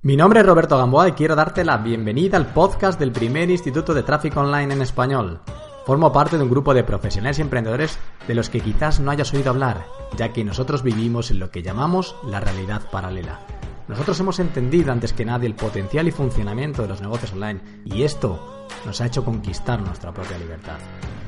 Mi nombre es Roberto Gamboa y quiero darte la bienvenida al podcast del primer Instituto de Tráfico Online en español. Formo parte de un grupo de profesionales y emprendedores de los que quizás no hayas oído hablar, ya que nosotros vivimos en lo que llamamos la realidad paralela. Nosotros hemos entendido antes que nadie el potencial y funcionamiento de los negocios online y esto nos ha hecho conquistar nuestra propia libertad.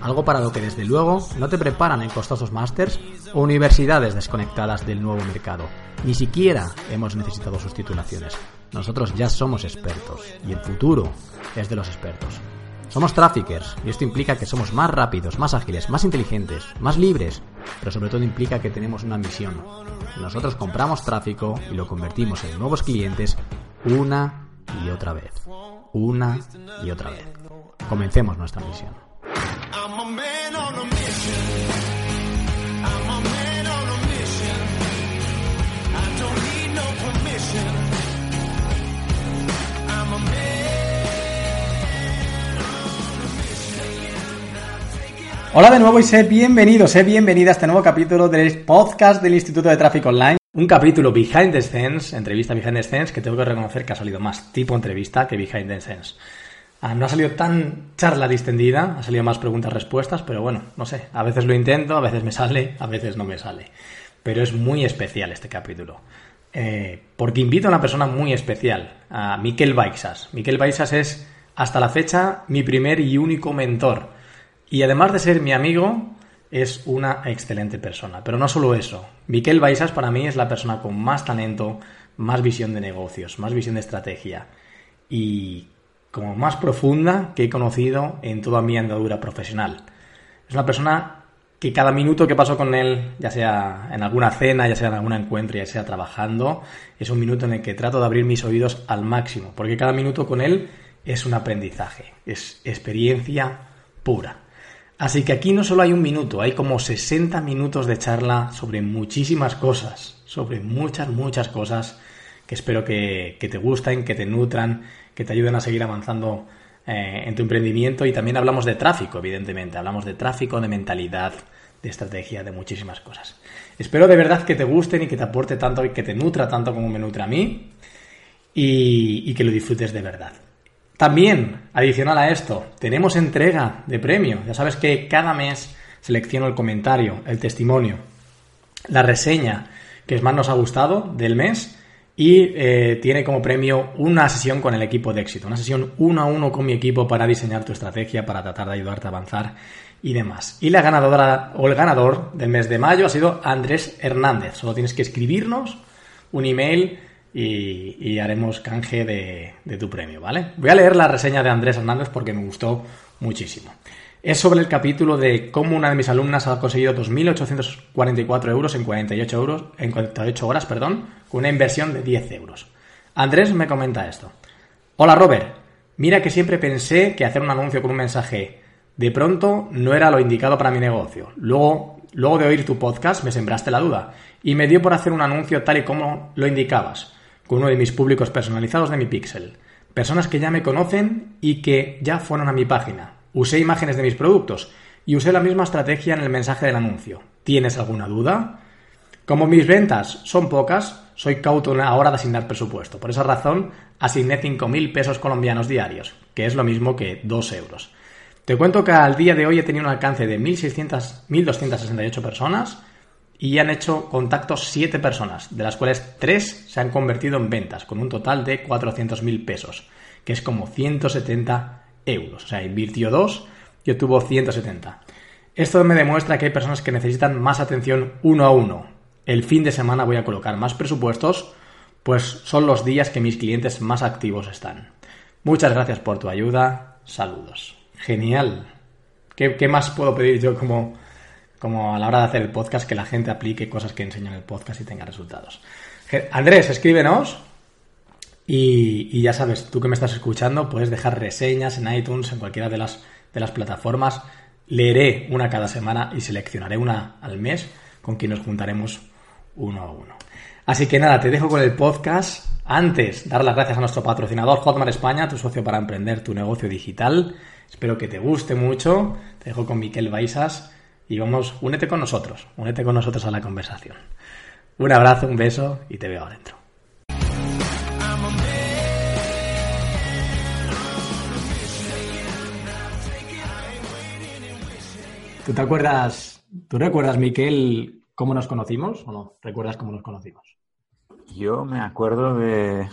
Algo para lo que desde luego no te preparan en costosos másters o universidades desconectadas del nuevo mercado. Ni siquiera hemos necesitado sus titulaciones. Nosotros ya somos expertos y el futuro es de los expertos. Somos traffickers y esto implica que somos más rápidos, más ágiles, más inteligentes, más libres, pero sobre todo implica que tenemos una misión. Nosotros compramos tráfico y lo convertimos en nuevos clientes una y otra vez. Una y otra vez. Comencemos nuestra misión. Hola de nuevo y sé bienvenido, sé bienvenida a este nuevo capítulo del podcast del Instituto de Tráfico Online. Un capítulo behind the scenes, entrevista behind the scenes, que tengo que reconocer que ha salido más tipo entrevista que behind the scenes. Ah, no ha salido tan charla distendida, ha salido más preguntas-respuestas, pero bueno, no sé, a veces lo intento, a veces me sale, a veces no me sale. Pero es muy especial este capítulo. Eh, porque invito a una persona muy especial, a Miquel Baixas. Miquel Baixas es, hasta la fecha, mi primer y único mentor. Y además de ser mi amigo, es una excelente persona. Pero no solo eso. Miquel Baisas para mí es la persona con más talento, más visión de negocios, más visión de estrategia y como más profunda que he conocido en toda mi andadura profesional. Es una persona que cada minuto que paso con él, ya sea en alguna cena, ya sea en algún encuentro, ya sea trabajando, es un minuto en el que trato de abrir mis oídos al máximo, porque cada minuto con él es un aprendizaje, es experiencia pura. Así que aquí no solo hay un minuto, hay como 60 minutos de charla sobre muchísimas cosas, sobre muchas, muchas cosas que espero que, te gusten, que te nutran, que te ayuden a seguir avanzando eh, en tu emprendimiento. Y también hablamos de tráfico, evidentemente, hablamos de tráfico, de mentalidad, de estrategia, de muchísimas cosas. Espero de verdad que te gusten y que te aporte tanto y que te nutra tanto como me nutre a mí y que lo disfrutes de verdad. También, adicional a esto, tenemos entrega de premio. Ya sabes que cada mes selecciono el comentario, el testimonio, la reseña que más nos ha gustado del mes y eh, tiene como premio una sesión con el equipo de éxito, una sesión uno a uno con mi equipo para diseñar tu estrategia, para tratar de ayudarte a avanzar y demás. Y la ganadora o el ganador del mes de mayo ha sido Andrés Hernández. Solo tienes que escribirnos un email y, haremos canje de, tu premio, ¿vale? Voy a leer la reseña de Andrés Hernández porque me gustó muchísimo. Es sobre el capítulo de cómo una de mis alumnas ha conseguido 2.844 euros en 48, euros, en 48 horas perdón, con una inversión de 10 euros. Andrés me comenta esto. Hola Robert, mira que siempre pensé que hacer un anuncio con un mensaje de pronto no era lo indicado para mi negocio. Luego, luego de oír tu podcast me sembraste la duda y me dio por hacer un anuncio tal y como lo indicabas con uno de mis públicos personalizados de mi Pixel. Personas que ya me conocen y que ya fueron a mi página. Usé imágenes de mis productos y usé la misma estrategia en el mensaje del anuncio. ¿Tienes alguna duda? Como mis ventas son pocas, soy cauto a la hora de asignar presupuesto. Por esa razón, asigné 5.000 pesos colombianos diarios, que es lo mismo que 2 euros. Te cuento que al día de hoy he tenido un alcance de 1.268 personas y han hecho contactos 7 personas, de las cuales 3 se han convertido en ventas, con un total de 400.000 pesos, que es como 170 euros. O sea, invirtió 2 y obtuvo 170. Esto me demuestra que hay personas que necesitan más atención uno a uno. El fin de semana voy a colocar más presupuestos, pues son los días que mis clientes más activos están. Muchas gracias por tu ayuda. Saludos. Genial. ¿Qué, qué más puedo pedir yo como como a la hora de hacer el podcast, que la gente aplique cosas que enseñan en el podcast y tenga resultados. Andrés, escríbenos Y, ya sabes, tú que me estás escuchando, puedes dejar reseñas en iTunes, en cualquiera de las, de las plataformas. Leeré una cada semana y seleccionaré una al mes con quien nos juntaremos uno a uno. Así que nada, te dejo con el podcast. Antes, dar las gracias a nuestro patrocinador Hotmart España, tu socio para emprender tu negocio digital. Espero que te guste mucho. Te dejo con Miquel Baisas y vamos, únete con nosotros, únete con nosotros a la conversación. Un abrazo, un beso y te veo adentro. ¿Tú te acuerdas, tú recuerdas, Miquel, cómo nos conocimos o no? ¿Recuerdas cómo nos conocimos? Yo me acuerdo de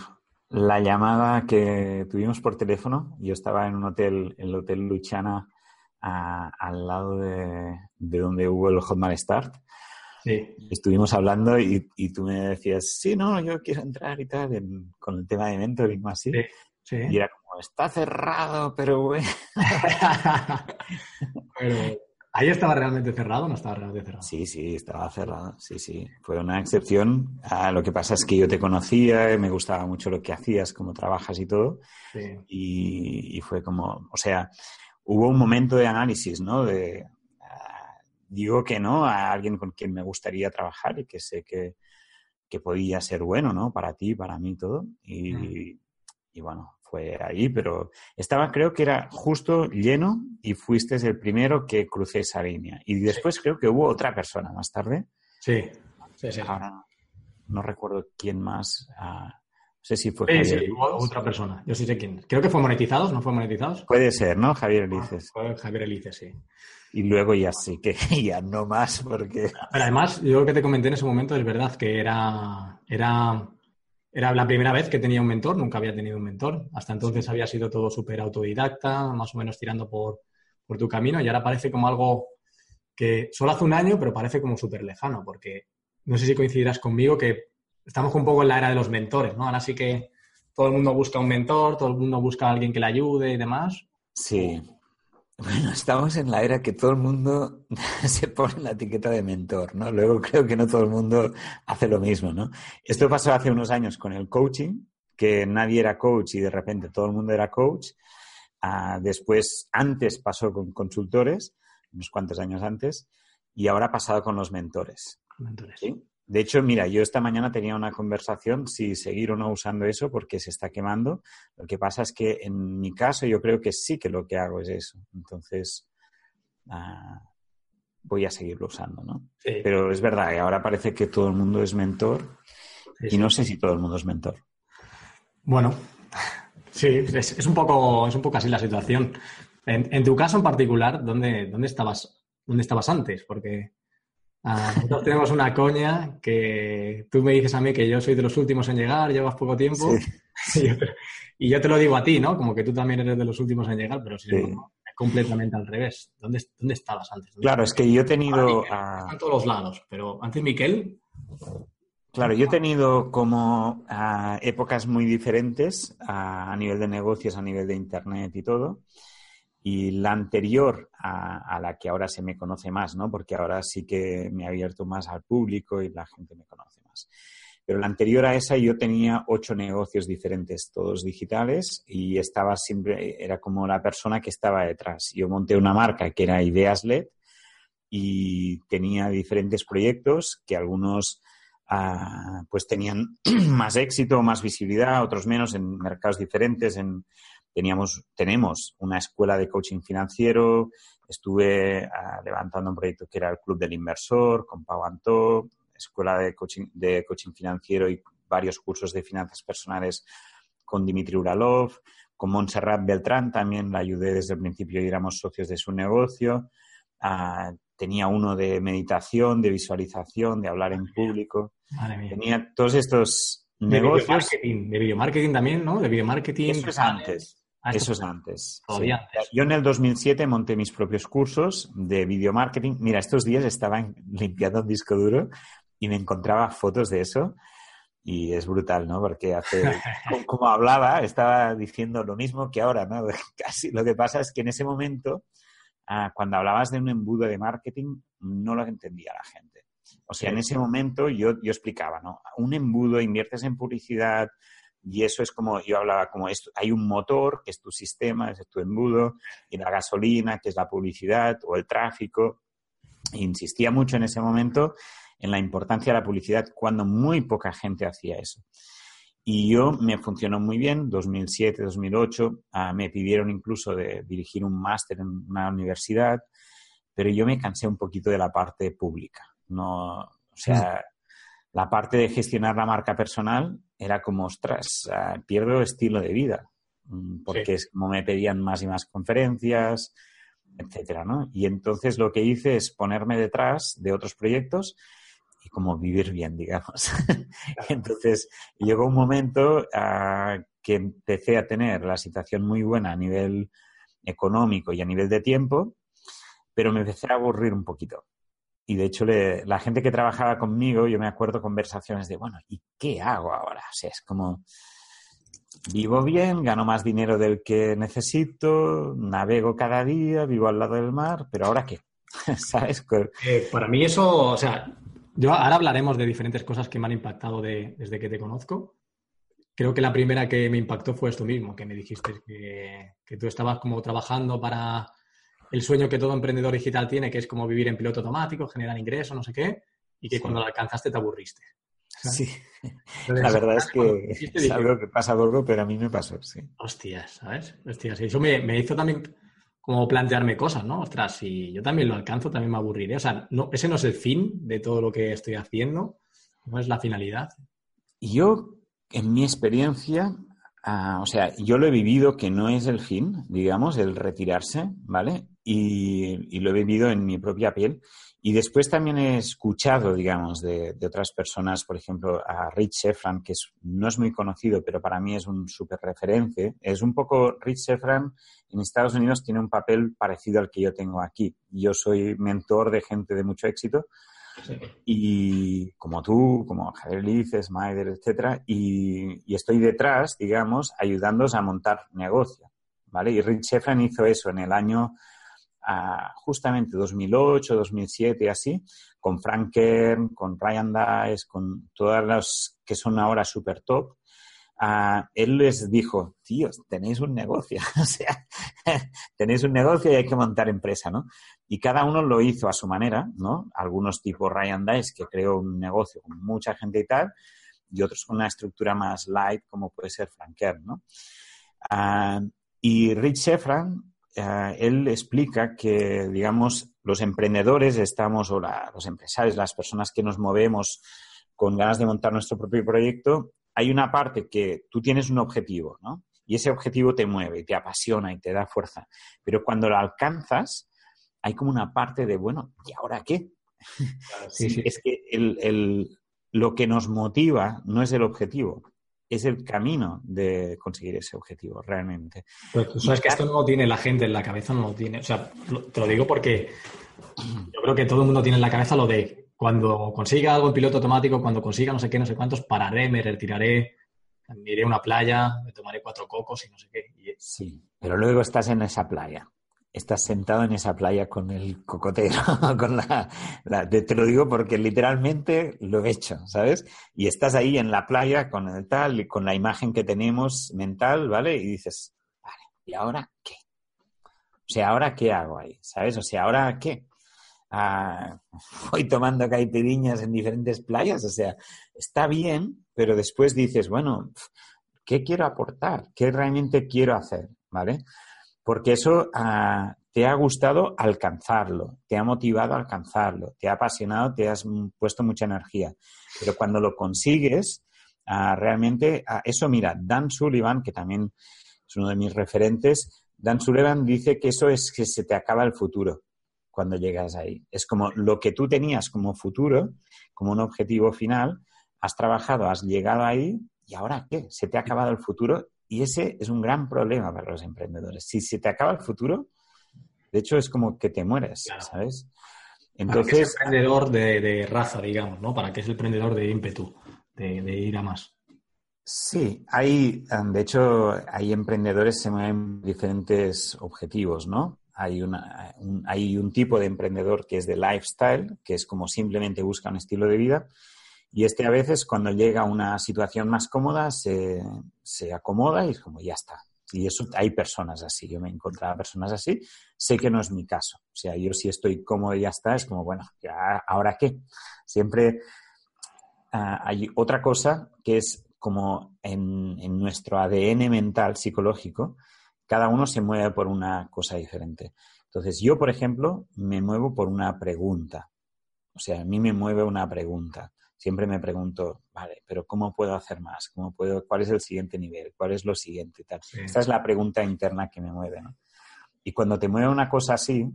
la llamada que tuvimos por teléfono. Yo estaba en un hotel, el Hotel Luchana, al lado de, donde hubo el Hotmart Start. Sí. Estuvimos hablando y, tú me decías, sí, no, yo quiero entrar y tal, con el tema de mentoring o así. Sí, Y era como, está cerrado, pero bueno. pero ¿Ahí estaba realmente cerrado o no estaba realmente cerrado? Sí, sí, estaba cerrado. Sí, sí. Fue una excepción. Ah, lo que pasa es que yo te conocía, me gustaba mucho lo que hacías, cómo trabajas y todo. Sí. Y, fue como, o sea, hubo un momento de análisis, ¿no? De, ah, digo que no a alguien con quien me gustaría trabajar y que sé que, que podía ser bueno, ¿no? Para ti, para mí, todo. Y, y bueno, fue ahí, pero estaba, creo que era justo lleno y fuiste el primero que crucé esa línea. Y después creo que hubo otra persona más tarde. Sí, sí, sí. Ahora no, recuerdo quién más. No sé si fue Javier. Sí, otra persona. Yo sí sé quién. Creo que fue monetizados, ¿no fue monetizados? Puede ser, ¿no? Javier Elices. fue Javier Elices, sí. Y luego ya sí que ya no más porque... Pero además, yo lo que te comenté en ese momento es verdad que era, era era la primera vez que tenía un mentor, nunca había tenido un mentor. Hasta entonces había sido todo súper autodidacta, más o menos tirando por, por, tu camino, y ahora parece como algo que solo hace un año, pero parece como súper lejano, porque no sé si coincidirás conmigo que estamos un poco en la era de los mentores, ¿no? Ahora sí que todo el mundo busca un mentor, todo el mundo busca a alguien que le ayude y demás. Sí, bueno, estamos en la era que todo el mundo se pone la etiqueta de mentor, ¿no? Luego creo que no todo el mundo hace lo mismo, ¿no? Esto pasó hace unos años con el coaching, que nadie era coach y de repente todo el mundo era coach. Ah, después, antes pasó con consultores, unos cuantos años antes, y ahora ha pasado con los mentores. mentores. ¿sí? De hecho, mira, yo esta mañana tenía una conversación si seguir o no usando eso porque se está quemando. Lo que pasa es que en mi caso yo creo que sí que lo que hago es eso. Entonces, ah, voy a seguirlo usando, ¿no? Pero es verdad, que ahora parece que todo el mundo es mentor y no sé si todo el mundo es mentor. Bueno, sí, es, un, poco, es un poco así la situación. En, tu caso en particular, ¿dónde, dónde, estabas, ¿dónde estabas antes? Porque Ah, nosotros tenemos una coña que tú me dices a mí que yo soy de los últimos en llegar, llevas poco tiempo. Y, yo te, lo digo a ti, ¿no? Como que tú también eres de los últimos en llegar, pero si no, es completamente al revés. ¿Dónde, dónde estabas antes? claro, es que yo he tenido. a todos los lados, pero antes Miquel. Claro, yo he tenido como épocas muy diferentes a nivel de negocios, a nivel de internet y todo y la anterior a, la que ahora se me conoce más, ¿no? Porque ahora sí que me he abierto más al público y la gente me conoce más. Pero la anterior a esa yo tenía ocho negocios diferentes, todos digitales, y estaba siempre, era como la persona que estaba detrás. Yo monté una marca que era Ideas LED y tenía diferentes proyectos que algunos ah, pues tenían más éxito, más visibilidad, otros menos en mercados diferentes, en teníamos, tenemos una escuela de coaching financiero, estuve ah, levantando un proyecto que era el Club del Inversor con Pau Antó, escuela de coaching, de coaching financiero y varios cursos de finanzas personales con Dimitri Uralov, con Montserrat Beltrán también la ayudé desde el principio y éramos socios de su negocio. Ah, tenía uno de meditación, de visualización, de hablar en público. Tenía todos estos negocios. De video marketing también, ¿no? De video marketing. Eso es antes. Ah, Eso es antes. Yo en el 2007 monté mis propios cursos de video marketing. Mira, estos días estaba limpiando un disco duro y me encontraba fotos de eso. Y es brutal, ¿no? Porque hace, como hablaba, estaba diciendo lo mismo que ahora, ¿no? Casi. Lo que pasa es que en ese momento, ah, cuando hablabas de un embudo de marketing, no lo entendía la gente. O sea, en ese momento yo, yo explicaba, ¿no? Un embudo, inviertes en publicidad, Y eso es como, yo hablaba como esto, hay un motor, que es tu sistema, es tu embudo, y la gasolina, que es la publicidad o el tráfico. insistía mucho en ese momento en la importancia de la publicidad cuando muy poca gente hacía eso. Y yo me funcionó muy bien, 2007, 2008, ah, me pidieron incluso de dirigir un máster en una universidad, pero yo me cansé un poquito de la parte pública. No, o sea, la parte de gestionar la marca personal era como, ostras, ah, pierdo estilo de vida, mm, porque es como me pedían más y más conferencias, etcétera, ¿no? Y entonces lo que hice es ponerme detrás de otros proyectos y como vivir bien, digamos. entonces llegó un momento ah, que empecé a tener la situación muy buena a nivel económico y a nivel de tiempo, pero me empecé a aburrir un poquito. Y de hecho, la gente que trabajaba conmigo, yo me acuerdo conversaciones de, bueno, ¿y qué hago ahora? O sea, es como, vivo bien, gano más dinero del que necesito, navego cada día, vivo al lado del mar, pero ahora qué? ¿Sabes? Eh, para mí eso, o sea, yo ahora hablaremos de diferentes cosas que me han impactado desde que te conozco. Creo que la primera que me impactó fue esto mismo, que me dijiste que, que tú estabas como trabajando para el sueño que todo emprendedor digital tiene, que es como vivir en piloto automático, generar ingresos, no sé qué, y que cuando lo alcanzaste te aburriste. Sí, la verdad es que es algo que pasa poco, pero a mí me pasó, sí. Hostias, ¿sabes? Hostias, eso me, hizo también como plantearme cosas, ¿no? Ostras, si yo también lo alcanzo, también me aburriré. O sea, no, ese no es el fin de todo lo que estoy haciendo, no es la finalidad. Yo, en mi experiencia, ah, o sea, yo lo he vivido que no es el fin, digamos, el retirarse, ¿vale? y, lo he vivido en mi propia piel. Y después también he escuchado, digamos, de, otras personas, por ejemplo, a Rich Sheffran, que no es muy conocido, pero para mí es un súper referente. Es un poco, Rich Sheffran en Estados Unidos tiene un papel parecido al que yo tengo aquí. Yo soy mentor de gente de mucho éxito. Y como tú, como Javier Lices, Maider, etcétera, y, estoy detrás, digamos, ayudándoos a montar negocio, ¿vale? Y Rich Sheffran hizo eso en el año justamente 2008, 2007 así, con Frank Kern, con Ryan Dice, con todas las que son ahora super top, él les dijo, tíos, tenéis un negocio, o sea, tenéis un negocio y hay que montar empresa, ¿no? Y cada uno lo hizo a su manera, ¿no? Algunos tipo Ryan Dice, que creó un negocio con mucha gente y tal, y otros con una estructura más light, como puede ser Frank Kern, ¿no? y Rich Sheffran eh, él explica que, digamos, los emprendedores estamos, o los empresarios, las personas que nos movemos con ganas de montar nuestro propio proyecto, hay una parte que tú tienes un objetivo, ¿no? Y ese objetivo te mueve, te apasiona y te da fuerza. Pero cuando lo alcanzas, hay como una parte de, bueno, ¿y ahora qué? Es que lo que nos motiva no es el objetivo, es el camino de conseguir ese objetivo, realmente. Pero tú sabes que esto no lo tiene la gente en la cabeza, no lo tiene. O sea, te lo digo porque yo creo que todo el mundo tiene en la cabeza lo de cuando consiga algo en piloto automático, cuando consiga no sé qué, no sé cuántos, pararé, me retiraré, me iré a una playa, me tomaré cuatro cocos y no sé qué. Sí, pero luego estás en esa playa estás sentado en esa playa con el cocotero, con la, te, lo digo porque literalmente lo he hecho, ¿sabes? Y estás ahí en la playa con el tal, con la imagen que tenemos mental, ¿vale? Y dices, vale, ¿y ahora qué? O sea, ¿ahora qué hago ahí? ¿Sabes? O sea, ¿ahora qué? Ah, voy tomando caipiriñas en diferentes playas, o sea, está bien, pero después dices, bueno, ¿qué quiero aportar? ¿Qué realmente quiero hacer? ¿Vale? Porque eso ah, te ha gustado alcanzarlo, te ha motivado a alcanzarlo, te ha apasionado, te has puesto mucha energía. Pero cuando lo consigues, ah, realmente, ah, eso mira, Dan Sullivan, que también es uno de mis referentes, Dan Sullivan dice que eso es que se te acaba el futuro cuando llegas ahí. Es como lo que tú tenías como futuro, como un objetivo final, has trabajado, has llegado ahí y ahora qué, se te ha acabado el futuro y ese es un gran problema para los emprendedores. Si se te acaba el futuro, de hecho es como que te mueres, ¿sabes? Entonces, es emprendedor de, raza, digamos, ¿no? Para que es el emprendedor de ímpetu, de, ir a más. Sí, hay, de hecho, hay emprendedores que se mueven diferentes objetivos, ¿no? Hay, una, un, hay un tipo de emprendedor que es de lifestyle, que es como simplemente busca un estilo de vida, Y este a veces cuando llega a una situación más cómoda se, se acomoda y es como ya está. Y eso hay personas así. Yo me he encontrado personas así. Sé que no es mi caso. O sea, yo si estoy cómodo y ya está, es como, bueno, ¿ahora qué? Siempre ah, hay otra cosa que es como en, en, nuestro ADN mental psicológico, cada uno se mueve por una cosa diferente. Entonces, yo, por ejemplo, me muevo por una pregunta. O sea, a mí me mueve una pregunta. Siempre me pregunto, vale, pero ¿cómo puedo hacer más? ¿Cómo puedo, ¿Cuál es el siguiente nivel? ¿Cuál es lo siguiente? Tal. Esta es la pregunta interna que me mueve. ¿no? Y cuando te mueve una cosa así,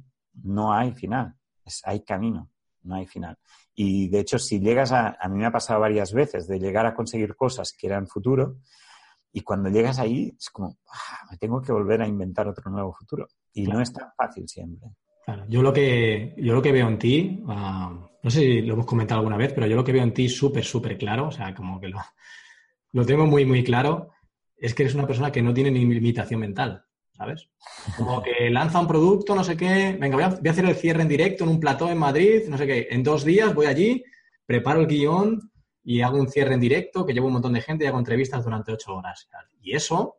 no hay final, es, hay camino, no hay final. Y de hecho, si llegas a, a mí me ha pasado varias veces de llegar a conseguir cosas que eran futuro, y cuando llegas ahí es como, ah, me tengo que volver a inventar otro nuevo futuro. Y no es tan fácil siempre. Claro. Yo, lo que, yo lo que veo en ti, uh, no sé si lo hemos comentado alguna vez, pero yo lo que veo en ti súper, súper claro, o sea, como que lo, lo tengo muy, muy claro, es que eres una persona que no tiene ni limitación mental. ¿sabes? Como que lanza un producto, no sé qué, venga, voy a, a, hacer el cierre en directo en un plató en Madrid, no sé qué, en dos días voy allí, preparo el guion y hago un cierre en directo, que llevo un montón de gente y hago entrevistas durante ocho horas. Y eso,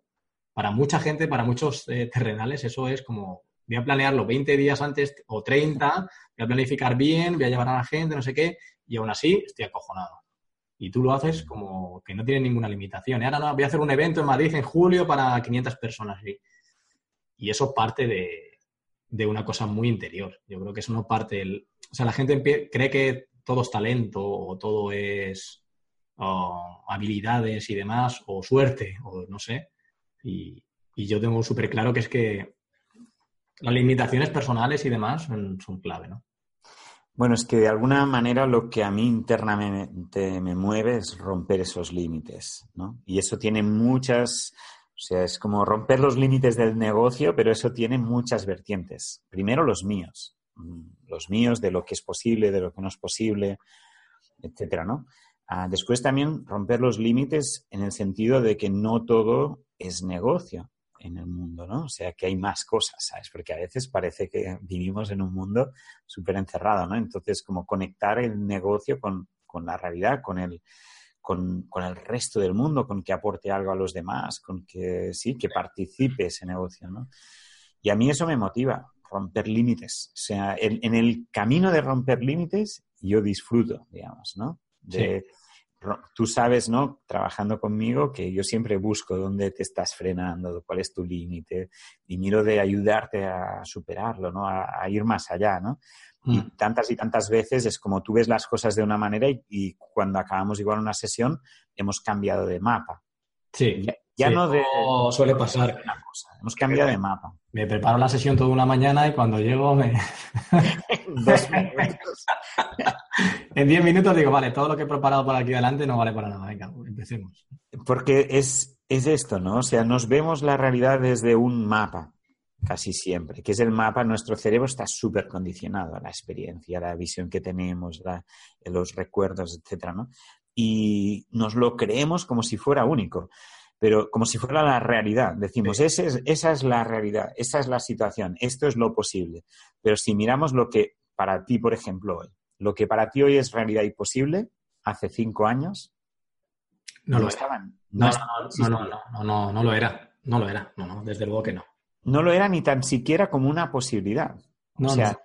para mucha gente, para muchos eh, terrenales, eso es como, voy a planearlo 20 días antes o 30, voy a planificar bien, voy a llevar a la gente, no sé qué, y aún así estoy acojonado. Y tú lo haces como que no tiene ninguna limitación. Y ahora no, voy a hacer un evento en Madrid en julio para 500 personas. Y, y eso parte de, de, una cosa muy interior. Yo creo que eso no parte del... O sea, la gente cree que todo es talento o todo es habilidades y demás, o suerte, o no sé. Y, y yo tengo súper claro que es que las limitaciones personales y demás son, clave, ¿no? Bueno, es que de alguna manera lo que a mí internamente me mueve es romper esos límites, ¿no? Y eso tiene muchas, o sea, es como romper los límites del negocio, pero eso tiene muchas vertientes. Primero los míos, mm, los míos de lo que es posible, de lo que no es posible, etcétera, ¿no? Ah, después también romper los límites en el sentido de que no todo es negocio en el mundo, ¿no? O sea, que hay más cosas, ¿sabes? Porque a veces parece que vivimos en un mundo súper encerrado, ¿no? Entonces, como conectar el negocio con, con la realidad, con el, con, con, el resto del mundo, con que aporte algo a los demás, con que sí, que participe ese negocio, ¿no? Y a mí eso me motiva, romper límites. O sea, en, en el camino de romper límites yo disfruto, digamos, ¿no? De, sí. Tú sabes, ¿no? Trabajando conmigo, que yo siempre busco dónde te estás frenando, cuál es tu límite, y miro de ayudarte a superarlo, ¿no? A, a ir más allá, ¿no? Mm. Y tantas y tantas veces es como tú ves las cosas de una manera y, y cuando acabamos igual una sesión hemos cambiado de mapa. Sí. Ya, ya sí. no de... Oh, suele pasar. Una cosa. Hemos cambiado de mapa. Me preparo la sesión toda una mañana y cuando llego me... Dos minutos. en diez minutos digo, vale, todo lo que he preparado por aquí adelante no vale para nada. Venga, empecemos. Porque es, es esto, ¿no? O sea, nos vemos la realidad desde un mapa, casi siempre, que es el mapa, nuestro cerebro está súper condicionado a la experiencia, a la visión que tenemos, la, los recuerdos, etcétera, ¿no? Y nos lo creemos como si fuera único pero como si fuera la realidad. Decimos, sí. ese es, esa es la realidad, esa es la situación, esto es lo posible. Pero si miramos lo que para ti, por ejemplo, hoy, lo que para ti hoy es realidad y posible, hace cinco años, no, lo estaban. No, no, no, no, no, no, lo era, no lo era, no, no, desde luego que no. No lo era ni tan siquiera como una posibilidad. o sea,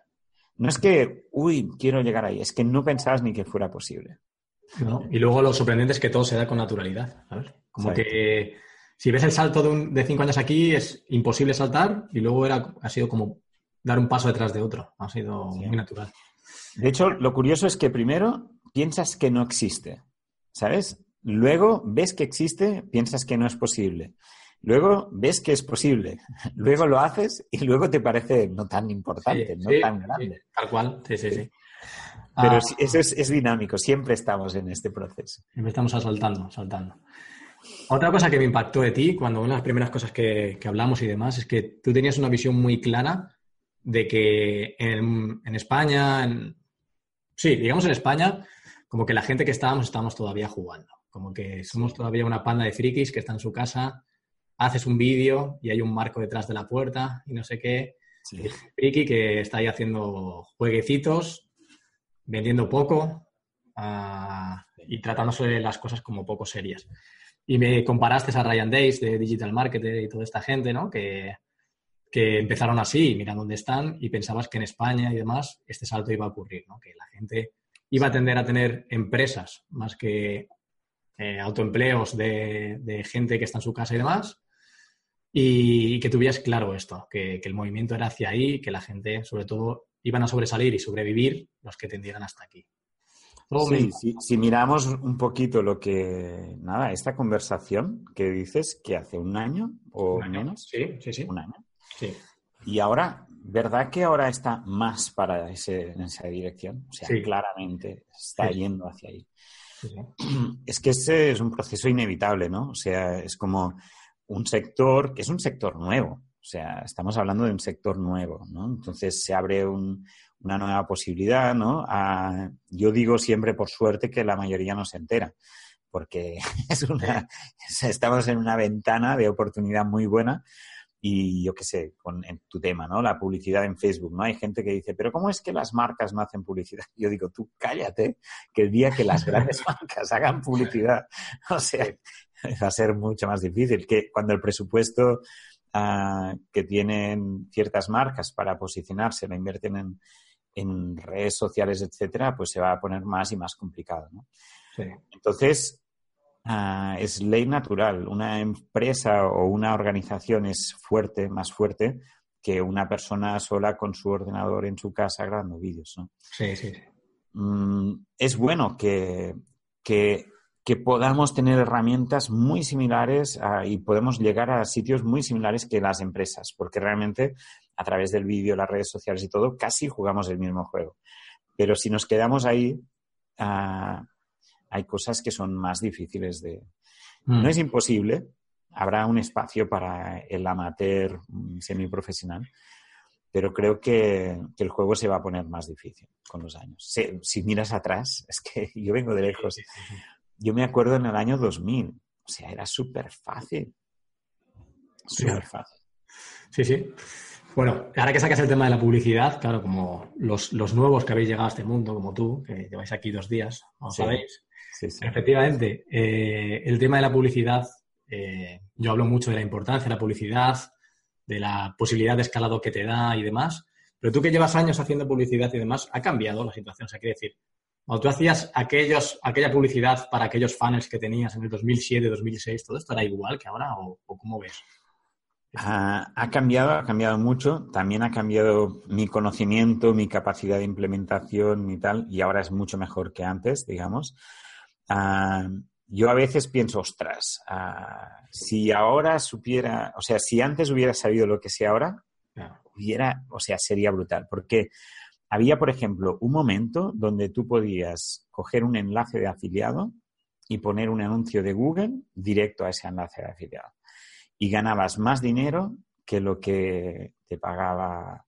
no es que, uy, quiero llegar ahí, es que no pensabas ni que fuera posible. ¿no? Y luego lo sorprendente es que todo se da con naturalidad. Como que si ves el salto de, un, de, cinco años aquí es imposible saltar y luego era, ha sido como dar un paso detrás de otro. Ha sido muy natural. De hecho, lo curioso es que primero piensas que no existe, ¿sabes? Luego ves que existe, piensas que no es posible. Luego ves que es posible, luego lo haces y luego te parece no tan importante, sí, no sí, tan grande. tal cual, sí, sí, sí. Pero ah, eso es, es, dinámico, siempre estamos en este proceso. Siempre estamos asaltando, saltando. Otra cosa que me impactó de ti, cuando una de las primeras cosas que, que hablamos y demás, es que tú tenías una visión muy clara de que en, en España, en, sí, digamos en España, como que la gente que estábamos, estábamos todavía jugando. Como que somos todavía una panda de frikis que está en su casa, haces un vídeo y hay un marco detrás de la puerta y no sé qué. Sí. Friki que está ahí haciendo jueguecitos, vendiendo poco, ah, y tratándose las cosas como poco serias. Y me comparaste a Ryan Days de Digital Marketer y toda esta gente, ¿no? Que, que empezaron así, mira dónde están, y pensabas que en España y demás este salto iba a ocurrir, ¿no? Que la gente iba a tender a tener empresas más que eh, autoempleos de, de, gente que está en su casa y demás, y, que tuvieras claro esto, que, que, el movimiento era hacia ahí, que la gente, sobre todo, iban a sobresalir y sobrevivir los que tendieran hasta aquí. Sí, sí, si miramos un poquito lo que, nada, esta conversación que dices que hace un año o menos. Sí, sí, sí. Un año. Sí. Y ahora, ¿verdad que ahora está más para ese, en esa dirección? O sea, claramente está yendo hacia ahí. Es que ese es un proceso inevitable, ¿no? O sea, es como un sector que es un sector nuevo. O sea, estamos hablando de un sector nuevo, ¿no? Entonces se abre un, una nueva posibilidad, ¿no? yo digo siempre, por suerte, que la mayoría no se entera, porque es una, estamos en una ventana de oportunidad muy buena y yo qué sé, con en tu tema, ¿no? La publicidad en Facebook, ¿no? Hay gente que dice, pero ¿cómo es que las marcas no hacen publicidad? Yo digo, tú cállate, que el día que las grandes marcas hagan publicidad, o sea, va a ser mucho más difícil que cuando el presupuesto uh, que tienen ciertas marcas para posicionarse lo invierten en, en redes sociales, etcétera, pues se va a poner más y más complicado, ¿no? Sí. Entonces, Uh, es ley natural. Una empresa o una organización es fuerte, más fuerte que una persona sola con su ordenador en su casa grabando vídeos. ¿no? Sí, sí. Mm, es bueno que, que, que, podamos tener herramientas muy similares y podemos llegar a sitios muy similares que las empresas, porque realmente a través del vídeo, las redes sociales y todo, casi jugamos el mismo juego. Pero si nos quedamos ahí, uh, hay cosas que son más difíciles de... Mm. No es imposible, habrá un espacio para el amateur semiprofesional, pero creo que, que, el juego se va a poner más difícil con los años. Si, si, miras atrás, es que yo vengo de lejos. Yo me acuerdo en el año 2000, o sea, era súper fácil. Súper fácil. Sí, sí. Bueno, ahora que sacas el tema de la publicidad, claro, como los, los nuevos que habéis llegado a este mundo, como tú, que lleváis aquí dos días, sí. sabéis, Efectivamente, eh, el tema de la publicidad, eh, yo hablo mucho de la importancia de la publicidad, de la posibilidad de escalado que te da y demás, pero tú que llevas años haciendo publicidad y demás, ha cambiado la situación. O sea, quiere decir, cuando tú hacías aquellos, aquella publicidad para aquellos funnels que tenías en el 2007, 2006, ¿todo esto era igual que ahora o, o cómo ves? Ha, ha, cambiado, ha cambiado mucho. También ha cambiado mi conocimiento, mi capacidad de implementación y tal, y ahora es mucho mejor que antes, digamos. Uh, yo a veces pienso, ostras, uh, si ahora supiera, o sea, si antes hubiera sabido lo que sé ahora, hubiera, o sea, sería brutal. Porque había, por ejemplo, un momento donde tú podías coger un enlace de afiliado y poner un anuncio de Google directo a ese enlace de afiliado. Y ganabas más dinero que lo que te pagaba,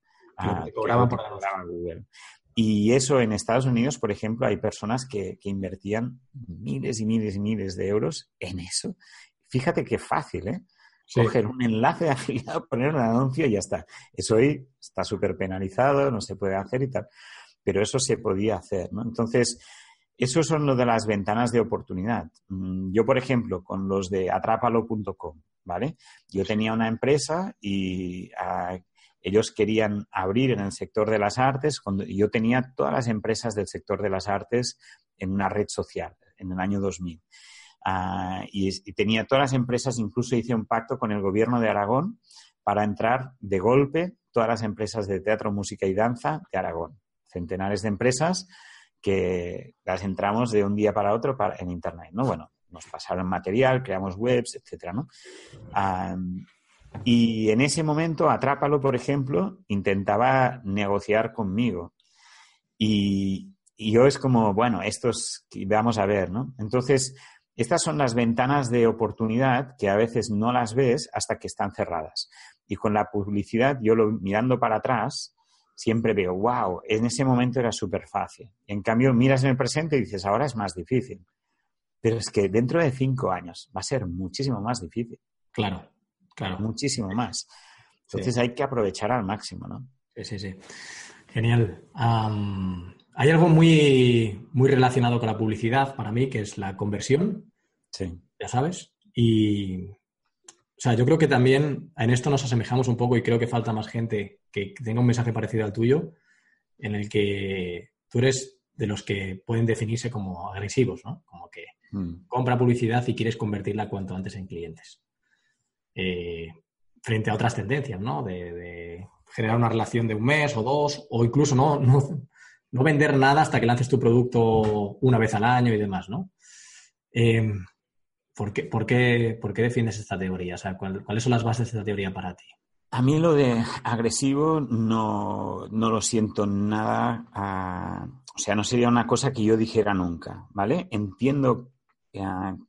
cobraba por Google. Y eso en Estados Unidos, por ejemplo, hay personas que, que, invertían miles y miles y miles de euros en eso. Fíjate qué fácil, ¿eh? Sí. Coger un enlace de afiliado, poner un anuncio y ya está. Eso hoy está súper penalizado, no se puede hacer y tal. Pero eso se podía hacer, ¿no? Entonces, eso son lo de las ventanas de oportunidad. Mm, yo, por ejemplo, con los de atrápalo.com, ¿vale? Yo tenía una empresa y uh, ellos querían abrir en el sector de las artes. Cuando yo tenía todas las empresas del sector de las artes en una red social en el año 2000. Uh, ah, y, y, tenía todas las empresas, incluso hice un pacto con el gobierno de Aragón para entrar de golpe todas las empresas de teatro, música y danza de Aragón. Centenares de empresas que las entramos de un día para otro para, en Internet, ¿no? Bueno, nos pasaron material, creamos webs, etcétera, ¿no? Um, y en ese momento, Atrápalo, por ejemplo, intentaba negociar conmigo. Y, y yo es como, bueno, estos, vamos a ver, ¿no? Entonces, estas son las ventanas de oportunidad que a veces no las ves hasta que están cerradas. Y con la publicidad, yo lo, mirando para atrás, siempre veo, wow, en ese momento era súper fácil. En cambio, miras en el presente y dices, ahora es más difícil. Pero es que dentro de cinco años va a ser muchísimo más difícil. Claro. Claro. Muchísimo más. Entonces sí. hay que aprovechar al máximo, ¿no? Sí, sí, sí. Genial. Um, Hay algo muy, muy relacionado con la publicidad para mí, que es la conversión. Sí. Ya sabes. Y, o sea, yo creo que también en esto nos asemejamos un poco y creo que falta más gente que tenga un mensaje parecido al tuyo, en el que tú eres de los que pueden definirse como agresivos, ¿no? Como que Mm. compra publicidad y quieres convertirla cuanto antes en clientes. Eh, frente a otras tendencias, ¿no? De, generar una relación de un mes o dos, o incluso no, no, no vender nada hasta que lances tu producto una vez al año y demás, ¿no? Eh, ¿por, qué, por, qué, por qué defiendes esta teoría? O sea, ¿cuál- ¿cuáles son las bases de esta teoría para ti? A mí lo de agresivo no, no lo siento nada. ah, o sea, no sería una cosa que yo dijera nunca, ¿vale? Entiendo,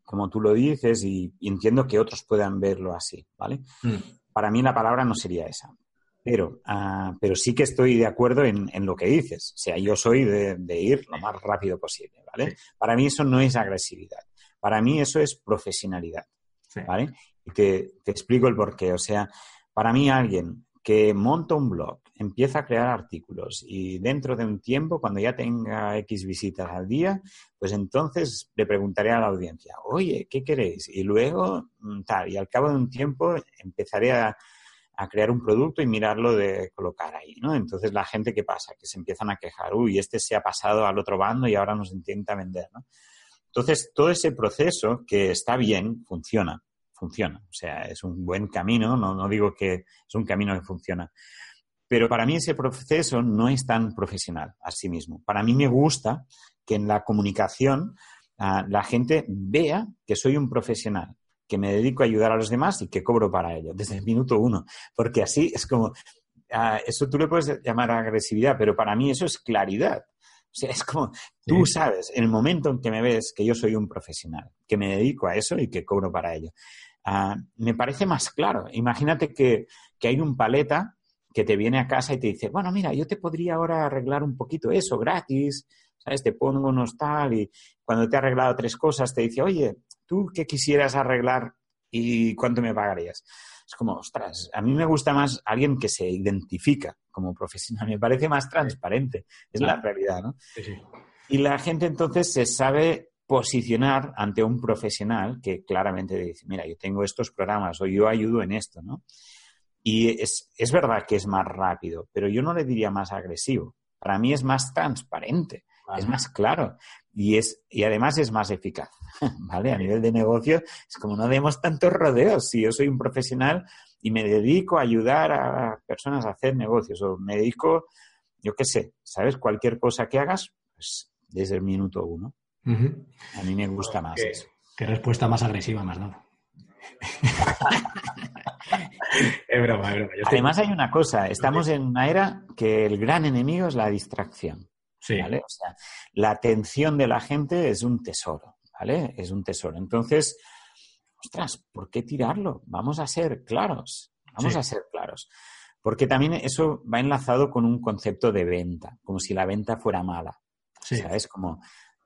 como tú lo dices, y, y entiendo que otros puedan verlo así, ¿vale? Para mí la palabra no sería esa. Pero, ah, pero sí que estoy de acuerdo en, en lo que dices. O sea, yo soy de, de ir lo más rápido posible, ¿vale? Para mí eso no es agresividad. Para mí eso es profesionalidad. Sí. ¿vale? Y te, te explico el porqué. O sea, para mí alguien que monta un blog, empieza a crear artículos y dentro de un tiempo, cuando ya tenga X visitas al día, pues entonces le preguntaré a la audiencia, oye, ¿qué queréis? Y luego, mm, tal, y al cabo de un tiempo empezaré a, crear un producto y mirarlo de colocar ahí, ¿no? Entonces la gente, ¿qué pasa? Que se empiezan a quejar, uy, este se ha pasado al otro bando y ahora nos intenta vender, ¿no? Entonces, todo ese proceso que está bien, funciona, funciona. O sea, es un buen camino, no, no digo que es un camino que funciona. Pero para mí ese proceso no es tan profesional a sí mismo. Para mí me gusta que en la comunicación ah, la gente vea que soy un profesional, que me dedico a ayudar a los demás y que cobro para ello desde el minuto uno. Porque así es como, ah, eso tú le puedes llamar agresividad, pero para mí eso es claridad. O sea, es como, tú sabes, en el momento en que me ves que yo soy un profesional, que me dedico a eso y que cobro para ello. Ah, me parece más claro. Imagínate que, que hay un paleta que te viene a casa y te dice, bueno, mira, yo te podría ahora arreglar un poquito eso gratis, ¿sabes? Te pongo unos tal y cuando te ha arreglado tres cosas te dice, oye, ¿tú qué quisieras arreglar y cuánto me pagarías? Es como, ostras, a mí me gusta más alguien que se identifica como profesional, me parece más transparente, es la realidad, ¿no? Sí, sí. Y la gente entonces se sabe posicionar ante un profesional que claramente dice, mira, yo tengo estos programas o yo ayudo en esto, ¿no? Y es, es verdad que es más rápido, pero yo no le diría más agresivo. Para mí es más transparente, es más claro y, es, y además es más eficaz, ¿vale? A nivel de negocio es como no demos tantos rodeos. Si yo soy un profesional y me dedico a ayudar a personas a hacer negocios o me dedico, yo qué sé, ¿sabes? Cualquier cosa que hagas, pues desde el minuto uno. A mí me gusta más ¿Qué, eso. qué respuesta más agresiva has dado? Es broma, es broma. Yo estoy- Además hay una cosa, estamos en una era que el gran enemigo es la distracción, sí. ¿vale? O sea, la atención de la gente es un tesoro, ¿vale? Es un tesoro. Entonces, ostras, ¿por qué tirarlo? Vamos a ser claros, vamos Sí. a ser claros. Porque también eso va enlazado con un concepto de venta, como si la venta fuera mala, Sí, ¿sabes? Como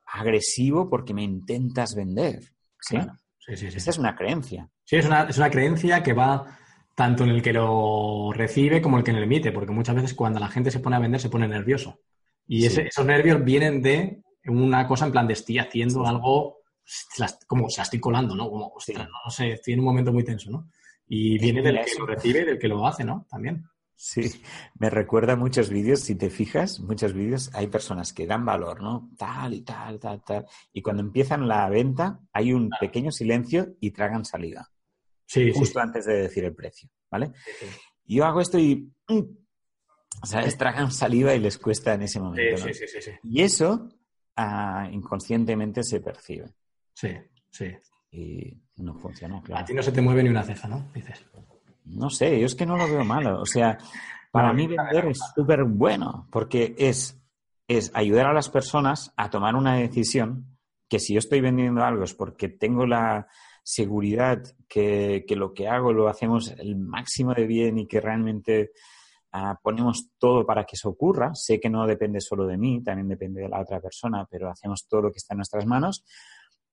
agresivo porque me intentas vender, ¿sí? claro. Sí, sí, sí. Esa es una creencia. Sí, es una, es una creencia que va tanto en el que lo recibe como el que lo emite, porque muchas veces cuando la gente se pone a vender se pone nervioso. Y Sí. esos nervios vienen de una cosa en plan de estoy haciendo algo, como se la estoy colando, ¿no? Como, ostras, no, no sé, estoy en un momento muy tenso, ¿no? Y viene del que lo recibe y del que lo hace, ¿no? También. Sí, me recuerda a muchos vídeos, si te fijas, muchos vídeos hay personas que dan valor, ¿no? Tal y tal, tal, tal. Y cuando empiezan la venta hay un pequeño silencio y tragan saliva, Sí, sí. justo antes de decir el precio, ¿vale? sí, sí. Y yo hago esto y, mm, ¿sabes? Tragan saliva y les cuesta en ese momento, Sí, ¿no? sí, sí, sí, sí. Y eso ah, inconscientemente se percibe Sí, sí. y no funciona, A claro. ti no se te mueve ni una ceja, ¿no? Dices. No sé, yo es que no lo veo malo. O sea, para mí vender es súper bueno porque es, es ayudar a las personas a tomar una decisión que si yo estoy vendiendo algo es porque tengo la seguridad que, que lo que hago lo hacemos el máximo de bien y que realmente ah, ponemos todo para que eso ocurra. Sé que no depende solo de mí, también depende de la otra persona, pero hacemos todo lo que está en nuestras manos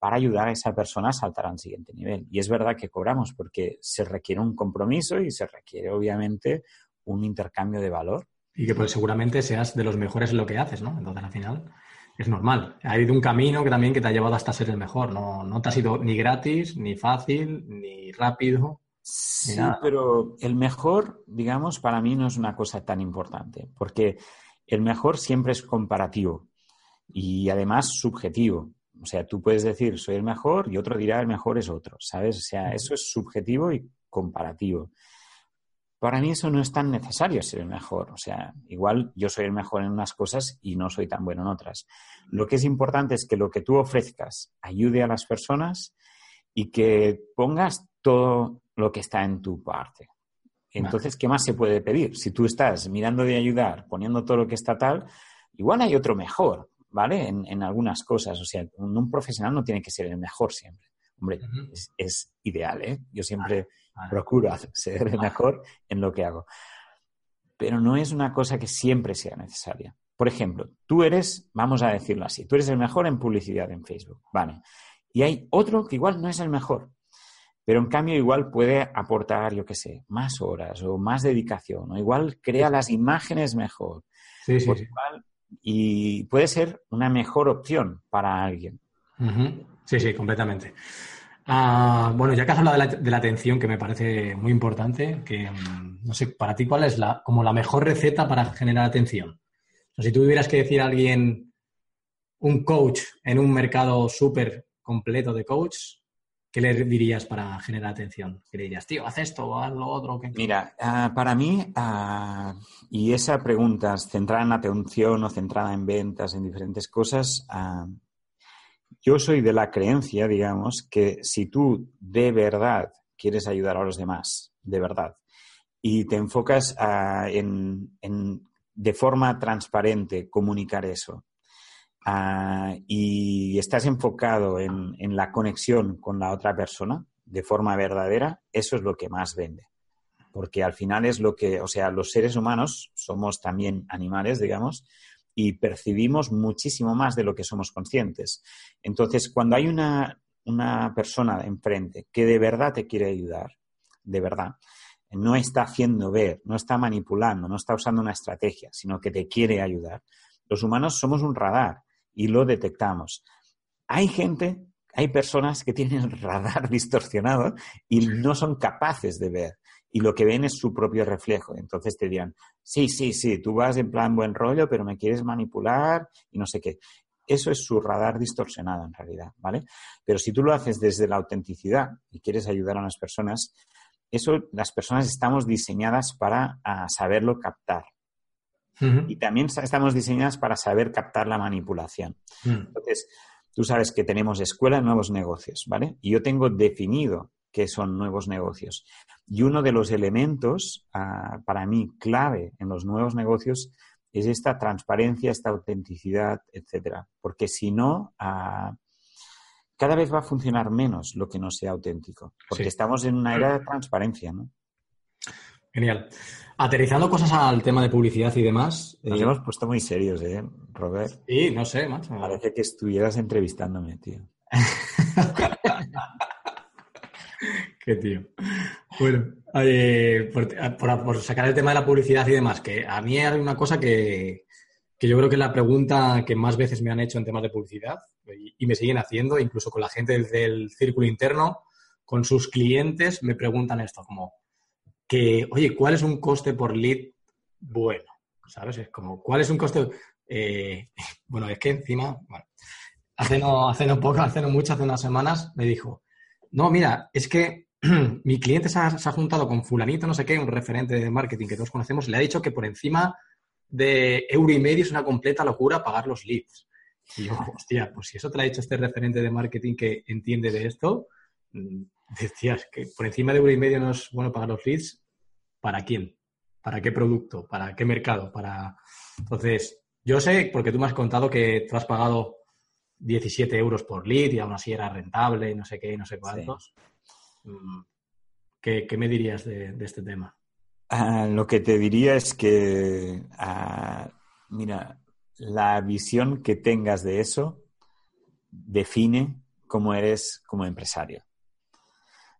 para ayudar a esa persona a saltar al siguiente nivel. Y es verdad que cobramos porque se requiere un compromiso y se requiere obviamente un intercambio de valor. Y que pues seguramente seas de los mejores en lo que haces, ¿no? Entonces al final es normal. Ha ido un camino que también que te ha llevado hasta ser el mejor. No, no te ha sido ni gratis, ni fácil, ni rápido. Sí, pero el mejor, digamos, para mí no es una cosa tan importante, porque el mejor siempre es comparativo y además subjetivo. O sea, tú puedes decir soy el mejor y otro dirá el mejor es otro, ¿sabes? O sea, eso es subjetivo y comparativo. Para mí eso no es tan necesario ser el mejor. O sea, igual yo soy el mejor en unas cosas y no soy tan bueno en otras. Lo que es importante es que lo que tú ofrezcas ayude a las personas y que pongas todo lo que está en tu parte. Entonces, ¿qué más se puede pedir? Si tú estás mirando de ayudar, poniendo todo lo que está tal, igual hay otro mejor, ¿vale? En, algunas cosas. O sea, un, profesional no tiene que ser el mejor siempre. Hombre, es, ideal, ¿eh? Yo siempre procuro ser el mejor en lo que hago. Pero no es una cosa que siempre sea necesaria. Por ejemplo, tú eres, vamos a decirlo así, tú eres el mejor en publicidad en Facebook, ¿vale? Y hay otro que igual no es el mejor, pero en cambio igual puede aportar, yo qué sé, más horas o más dedicación, o igual crea las imágenes mejor. Sí, sí, y puede ser una mejor opción para alguien. Sí, sí, completamente. Ah, bueno, ya que has hablado de la, atención, que me parece muy importante, que mm, no sé, para ti, ¿cuál es la, como la mejor receta para generar atención? O si tú tuvieras que decir a alguien, un coach en un mercado súper completo de coach, ¿qué le dirías para generar atención? ¿Qué le dirías, tío, haz esto o haz lo otro? Mira, ah, para mí, ah, y esa pregunta centrada en atención o centrada en ventas, en diferentes cosas, yo soy de la creencia, digamos, que si tú de verdad quieres ayudar a los demás, de verdad, y te enfocas en, de forma transparente comunicar eso, y estás enfocado en, en la conexión con la otra persona de forma verdadera, eso es lo que más vende porque al final es lo que, o sea, los seres humanos somos también animales, digamos, y percibimos muchísimo más de lo que somos conscientes. Entonces, cuando hay una, persona enfrente que de verdad te quiere ayudar, de verdad, no está haciendo ver, no está manipulando, no está usando una estrategia, sino que te quiere ayudar. Los humanos somos un radar y lo detectamos. Hay gente, hay personas que tienen el radar distorsionado y no son capaces de ver y lo que ven es su propio reflejo. Entonces te dirán, sí, sí, sí, tú vas en plan buen rollo, pero me quieres manipular y no sé qué. Eso es su radar distorsionado en realidad, ¿vale? Pero si tú lo haces desde la autenticidad y quieres ayudar a las personas, eso las personas estamos diseñadas para saberlo captar. Y también estamos diseñadas para saber captar la manipulación. Entonces, tú sabes que tenemos escuela de nuevos negocios, ¿vale? Y yo tengo definido que son nuevos negocios. Y uno de los elementos, ah, para mí, clave en los nuevos negocios es esta transparencia, esta autenticidad, etcétera. Porque si no, ah, cada vez va a funcionar menos lo que no sea auténtico. Porque estamos en una era de transparencia, ¿no? Genial. Aterrizando cosas al tema de publicidad y demás. Nos eh, hemos puesto muy serios, ¿eh, Robert? Sí, no sé, macho. Parece que estuvieras entrevistándome, tío. Qué tío. Bueno, eh, por, sacar el tema de la publicidad y demás, que a mí hay una cosa que, yo creo que es la pregunta que más veces me han hecho en temas de publicidad y, me siguen haciendo, incluso con la gente del, círculo interno, con sus clientes, me preguntan esto, como que, oye, ¿cuál es un coste por lead bueno? ¿Sabes? Es como, ¿cuál es un coste? Eh, bueno, es que encima, hace no, hace no poco, hace no mucho, hace unas semanas, me dijo, no, mira, es que mi cliente se ha, juntado con fulanito, no sé qué, un referente de marketing que todos conocemos, le ha dicho que por encima de euro y medio es una completa locura pagar los leads. Y yo, hostia, pues si eso te lo ha dicho este referente de marketing que entiende de esto, mm, decías que por encima de euro y medio no es bueno pagar los leads, ¿para quién? ¿Para qué producto? ¿Para qué mercado? Para... Entonces, yo sé, porque tú me has contado que tú has pagado 17 euros por lead y aún así era rentable y no sé qué, no sé cuántos. Mm, ¿Qué, me dirías de, este tema? Ah, lo que te diría es que, ah, mira, la visión que tengas de eso define cómo eres como empresario.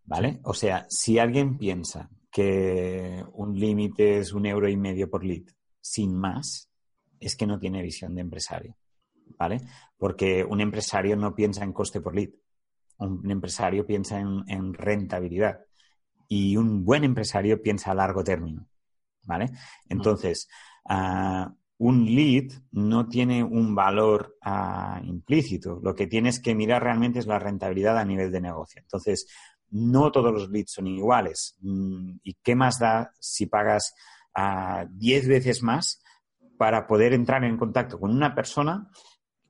¿Vale? O sea, si alguien piensa que un límite es un euro y medio por lead sin más, es que no tiene visión de empresario, ¿vale? Porque un empresario no piensa en coste por lead, un empresario piensa en, rentabilidad y un buen empresario piensa a largo término, ¿vale? Entonces, ah, un lead no tiene un valor ah, implícito. Lo que tienes que mirar realmente es la rentabilidad a nivel de negocio. Entonces, no todos los leads son iguales. Mm, ¿Y qué más da si pagas a 10 veces más para poder entrar en contacto con una persona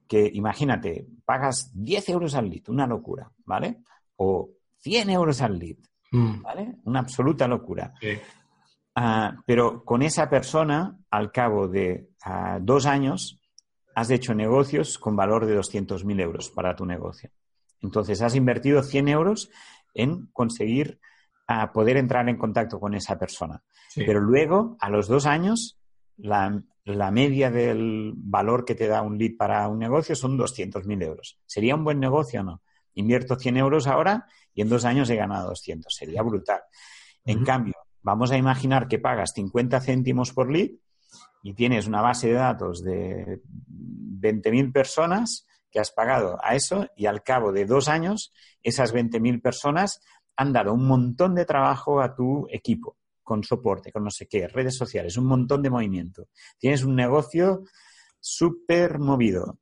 que, imagínate, pagas 10 euros al lead, una locura, ¿vale? O 100 euros al lead, mm. ¿vale? Una absoluta locura. Ah, pero con esa persona, al cabo de ah, dos años, has hecho negocios con valor de 200.000 euros para tu negocio. Entonces, has invertido 100 euros en conseguir a poder entrar en contacto con esa persona. Pero luego, a los dos años, la, media del valor que te da un lead para un negocio son 200.000 euros. ¿Sería un buen negocio o no? Invierto 100 euros ahora y en dos años he ganado 200. Sería brutal. En cambio, vamos a imaginar que pagas 50 céntimos por lead y tienes una base de datos de 20.000 personas que has pagado a eso y al cabo de dos años esas 20.000 personas han dado un montón de trabajo a tu equipo, con soporte, con no sé qué, redes sociales, un montón de movimiento. Tienes un negocio súper movido,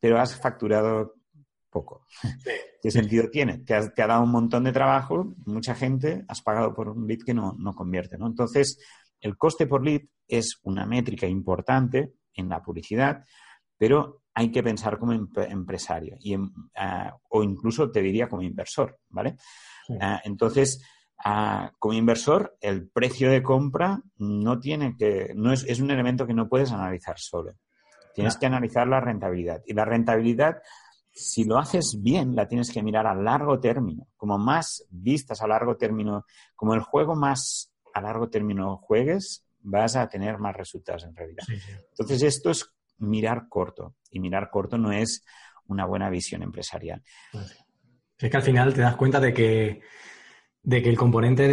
pero has facturado poco. ¿Qué sentido tiene? Te, ha dado un montón de trabajo, mucha gente, has pagado por un lead que no, no convierte. ¿no? Entonces, el coste por lead es una métrica importante en la publicidad, pero hay que pensar como empresario y, ah, o incluso te diría como inversor, ¿vale? Ah, entonces, ah, como inversor, el precio de compra no tiene que, no es, es un elemento que no puedes analizar solo. Tienes que analizar la rentabilidad. Y la rentabilidad, si lo haces bien, la tienes que mirar a largo término. Como más vistas a largo término, como el juego más a largo término juegues, vas a tener más resultados en realidad. Entonces, esto es mirar corto. Y mirar corto no es una buena visión empresarial. Es que al final te das cuenta de que, de que el componente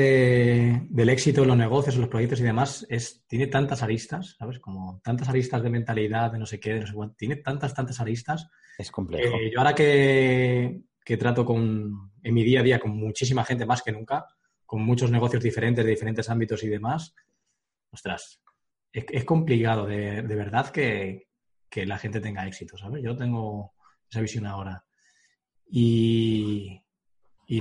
del éxito en los negocios, en los proyectos y demás, es, tiene tantas aristas, ¿sabes? Como tantas aristas de mentalidad, de no sé qué, de no sé cuánto. Tiene tantas, tantas aristas. Es complejo. yo ahora que, que trato con, en mi día a día con muchísima gente más que nunca, con muchos negocios diferentes, de diferentes ámbitos y demás, ostras, es, complicado de, de verdad que, que la gente tenga éxito, ¿sabes? Yo tengo esa visión ahora. Y,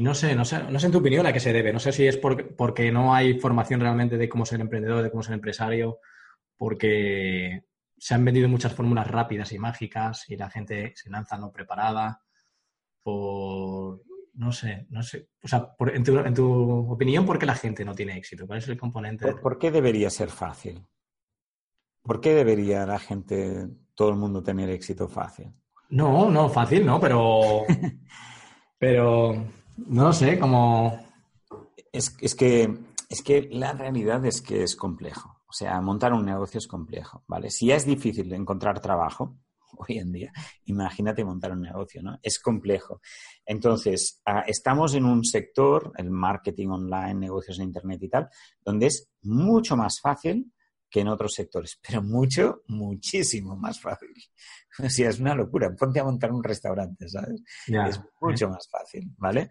no sé, no sé, no sé en tu opinión a qué se debe. No sé si es porque no hay formación realmente de cómo ser emprendedor, de cómo ser empresario, porque se han vendido muchas fórmulas rápidas y mágicas y la gente se lanza no preparada. Por, no sé, no sé. O sea, en, tu, en, tu, opinión, ¿por qué la gente no tiene éxito? ¿Cuál es el componente? ¿Por qué debería ser fácil? ¿Por qué debería la gente todo el mundo tener éxito fácil. No, no, fácil, no, pero. pero. No sé, como. Es, que, es que la realidad es que es complejo. O sea, montar un negocio es complejo, ¿vale? Si es difícil encontrar trabajo hoy en día, imagínate montar un negocio, ¿no? Es complejo. Entonces, ah, estamos en un sector, el marketing online, negocios en Internet y tal, donde es mucho más fácil que en otros sectores, pero mucho, muchísimo más fácil. O sea, es una locura. Ponte a montar un restaurante, ¿sabes? es mucho más fácil, ¿vale?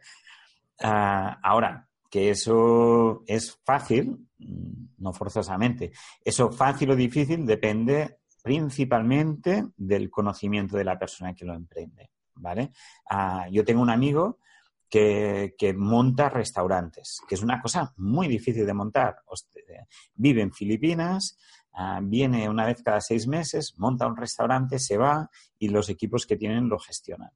Ah, ahora, que eso es fácil, mm, no forzosamente. Eso fácil o difícil depende principalmente del conocimiento de la persona que lo emprende, ¿vale? Ah, yo tengo un amigo que, monta restaurantes, que es una cosa muy difícil de montar. Vive en Filipinas, ah, viene una vez cada seis meses, monta un restaurante, se va y los equipos que tienen lo gestionan.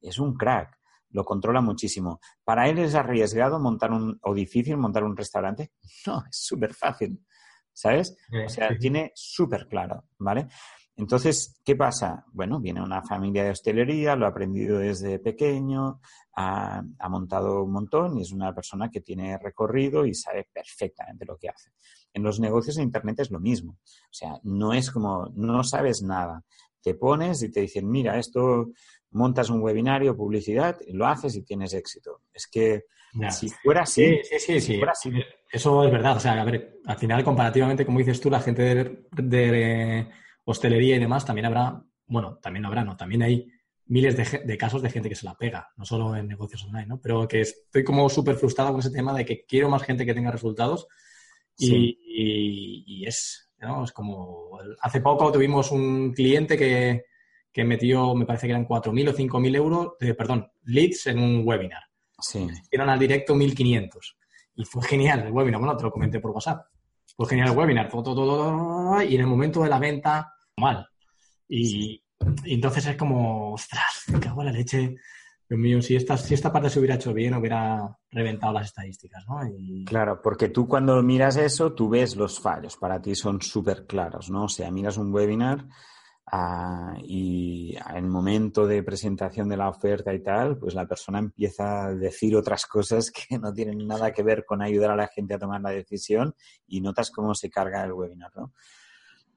Es un crack, lo controla muchísimo. ¿Para él es arriesgado montar un, o difícil montar un restaurante? No, es súper fácil, ¿sabes? O sea, tiene súper claro, ¿vale? Entonces, ¿qué pasa? Bueno, viene una familia de hostelería, lo ha aprendido desde pequeño, ha, montado un montón y es una persona que tiene recorrido y sabe perfectamente lo que hace. En los negocios de Internet es lo mismo. O sea, no es como, no sabes nada. Te pones y te dicen, mira, esto montas un webinario, publicidad, y lo haces y tienes éxito. Es que Si fuera así, sí, sí, sí, Eso es verdad. O sea, a ver, al final, comparativamente, como dices tú, la gente de, de hostelería y demás, también habrá, bueno, también habrá, ¿no? También hay miles de, casos de gente que se la pega, no solo en negocios online, ¿no? Pero que estoy como súper frustrado con ese tema de que quiero más gente que tenga resultados y, es, ¿no? Es como, hace poco tuvimos un cliente que, que metió, me parece que eran 4.000 o 5.000 euros, de, perdón, leads en un webinar. Sí. Eran al directo 1.500. Y fue genial el webinar, bueno, te lo comenté por WhatsApp. Fue genial el webinar, todo, todo, todo, y en el momento de la venta, mal. Y, y entonces es como, ostras, me cago en la leche. Dios mío, si esta, si esta parte se hubiera hecho bien, hubiera reventado las estadísticas, ¿no? Claro, porque tú cuando miras eso, tú ves los fallos, para ti son súper claros, ¿no? O sea, miras un webinar ah, y en el momento de presentación de la oferta y tal, pues la persona empieza a decir otras cosas que no tienen nada que ver con ayudar a la gente a tomar la decisión y notas cómo se carga el webinar, ¿no?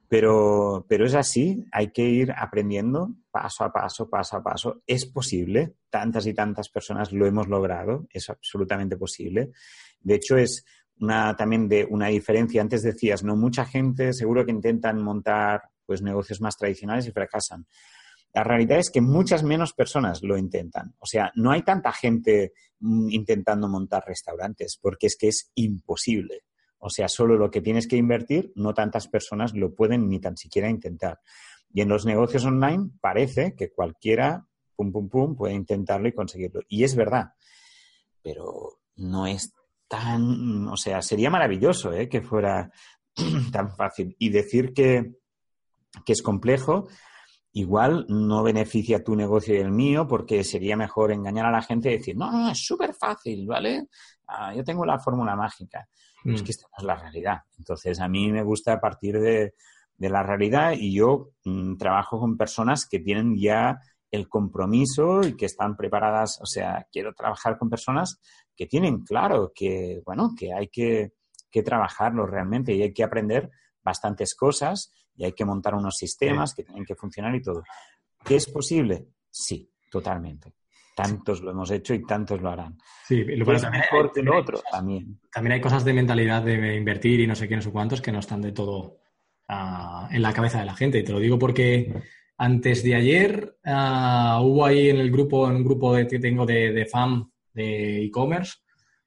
Pero, pero es así, hay que ir aprendiendo paso a paso, paso a paso. Es posible, tantas y tantas personas lo hemos logrado, es absolutamente posible. De hecho, es una, también de una diferencia. Antes decías, no mucha gente seguro que intentan montar pues negocios más tradicionales y fracasan. La realidad es que muchas menos personas lo intentan. O sea, no hay tanta gente mm, intentando montar restaurantes porque es que es imposible. O sea, solo lo que tienes que invertir, no tantas personas lo pueden ni tan siquiera intentar. Y en los negocios online parece que cualquiera, pum, pum, pum, puede intentarlo y conseguirlo. Y es verdad, pero no es tan, o sea, sería maravilloso ¿eh? que fuera tan fácil. Y decir que, que es complejo, igual no beneficia tu negocio y el mío, porque sería mejor engañar a la gente y decir, no, no, es súper fácil, ¿vale? Ah, yo tengo la fórmula mágica. Es mm. que esta no es la realidad. Entonces, a mí me gusta partir de, la realidad y yo mm, trabajo con personas que tienen ya el compromiso y que están preparadas, o sea, quiero trabajar con personas que tienen claro que, bueno, que hay que, que trabajarlo realmente y hay que aprender bastantes cosas y hay que montar unos sistemas que tienen que funcionar y todo. ¿Qué es posible? Sí, totalmente tantos lo hemos hecho y tantos lo harán. Sí, lo también mejor que lo otro también. También hay cosas de mentalidad de invertir y no sé qué, no sé cuántos que no están de todo ah, en la cabeza de la gente. Y te lo digo porque antes de ayer ah, hubo ahí en el grupo, en un grupo de, que tengo de, de FAM de e-commerce,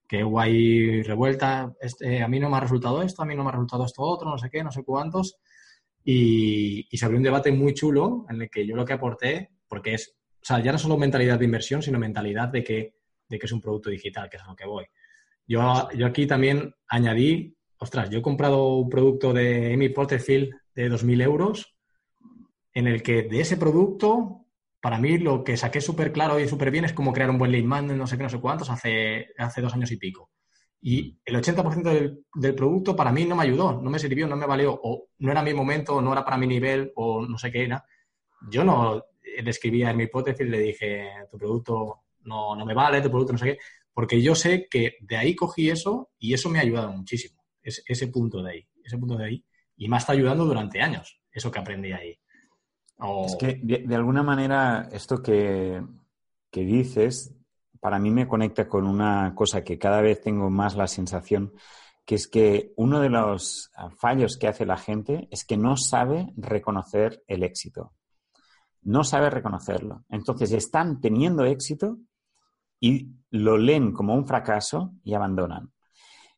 que hubo ahí revuelta, este, a mí no me ha resultado esto, a mí no me ha resultado esto otro, no sé qué, no sé cuántos. Y, y se abrió un debate muy chulo en el que yo lo que aporté, porque es o sea, ya no solo mentalidad de inversión, sino mentalidad de que, de que es un producto digital, que es a lo que voy. Yo, yo aquí también añadí, ostras, yo he comprado un producto de Amy Porterfield de 2.000 euros, en el que de ese producto, para mí lo que saqué súper claro y súper bien es cómo crear un buen lead man, no sé qué, no sé cuántos, hace, hace dos años y pico. Y el 80% del, del, producto para mí no me ayudó, no me sirvió, no me valió, o no era mi momento, no era para mi nivel, o no sé qué era. Yo no, le escribí a mi hipótesis le dije, tu producto no, no me vale, tu producto no sé qué, porque yo sé que de ahí cogí eso y eso me ha ayudado muchísimo, es, ese punto de ahí, ese punto de ahí, y me ha estado ayudando durante años, eso que aprendí ahí. Es que de, alguna manera esto que, que dices, para mí me conecta con una cosa que cada vez tengo más la sensación, que es que uno de los fallos que hace la gente es que no sabe reconocer el éxito no sabe reconocerlo. Entonces están teniendo éxito y lo leen como un fracaso y abandonan.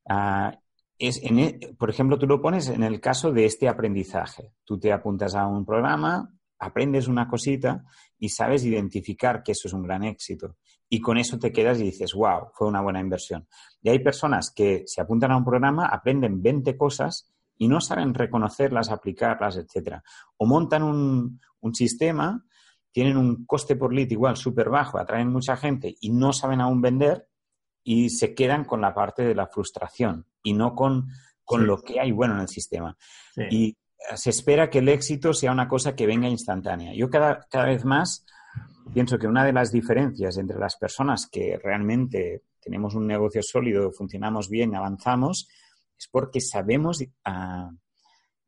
Ah, es e, por ejemplo, tú lo pones en el caso de este aprendizaje. Tú te apuntas a un programa, aprendes una cosita y sabes identificar que eso es un gran éxito. Y con eso te quedas y dices, wow, fue una buena inversión. Y hay personas que se apuntan a un programa, aprenden 20 cosas y no saben reconocerlas, aplicarlas, etcétera. O montan un, un sistema, tienen un coste por lead igual súper bajo, atraen mucha gente y no saben aún vender y se quedan con la parte de la frustración y no con, lo que hay bueno en el sistema. Y se espera que el éxito sea una cosa que venga instantánea. Yo cada, cada vez más pienso que una de las diferencias entre las personas que realmente tenemos un negocio sólido, funcionamos bien, avanzamos, es porque sabemos, ah,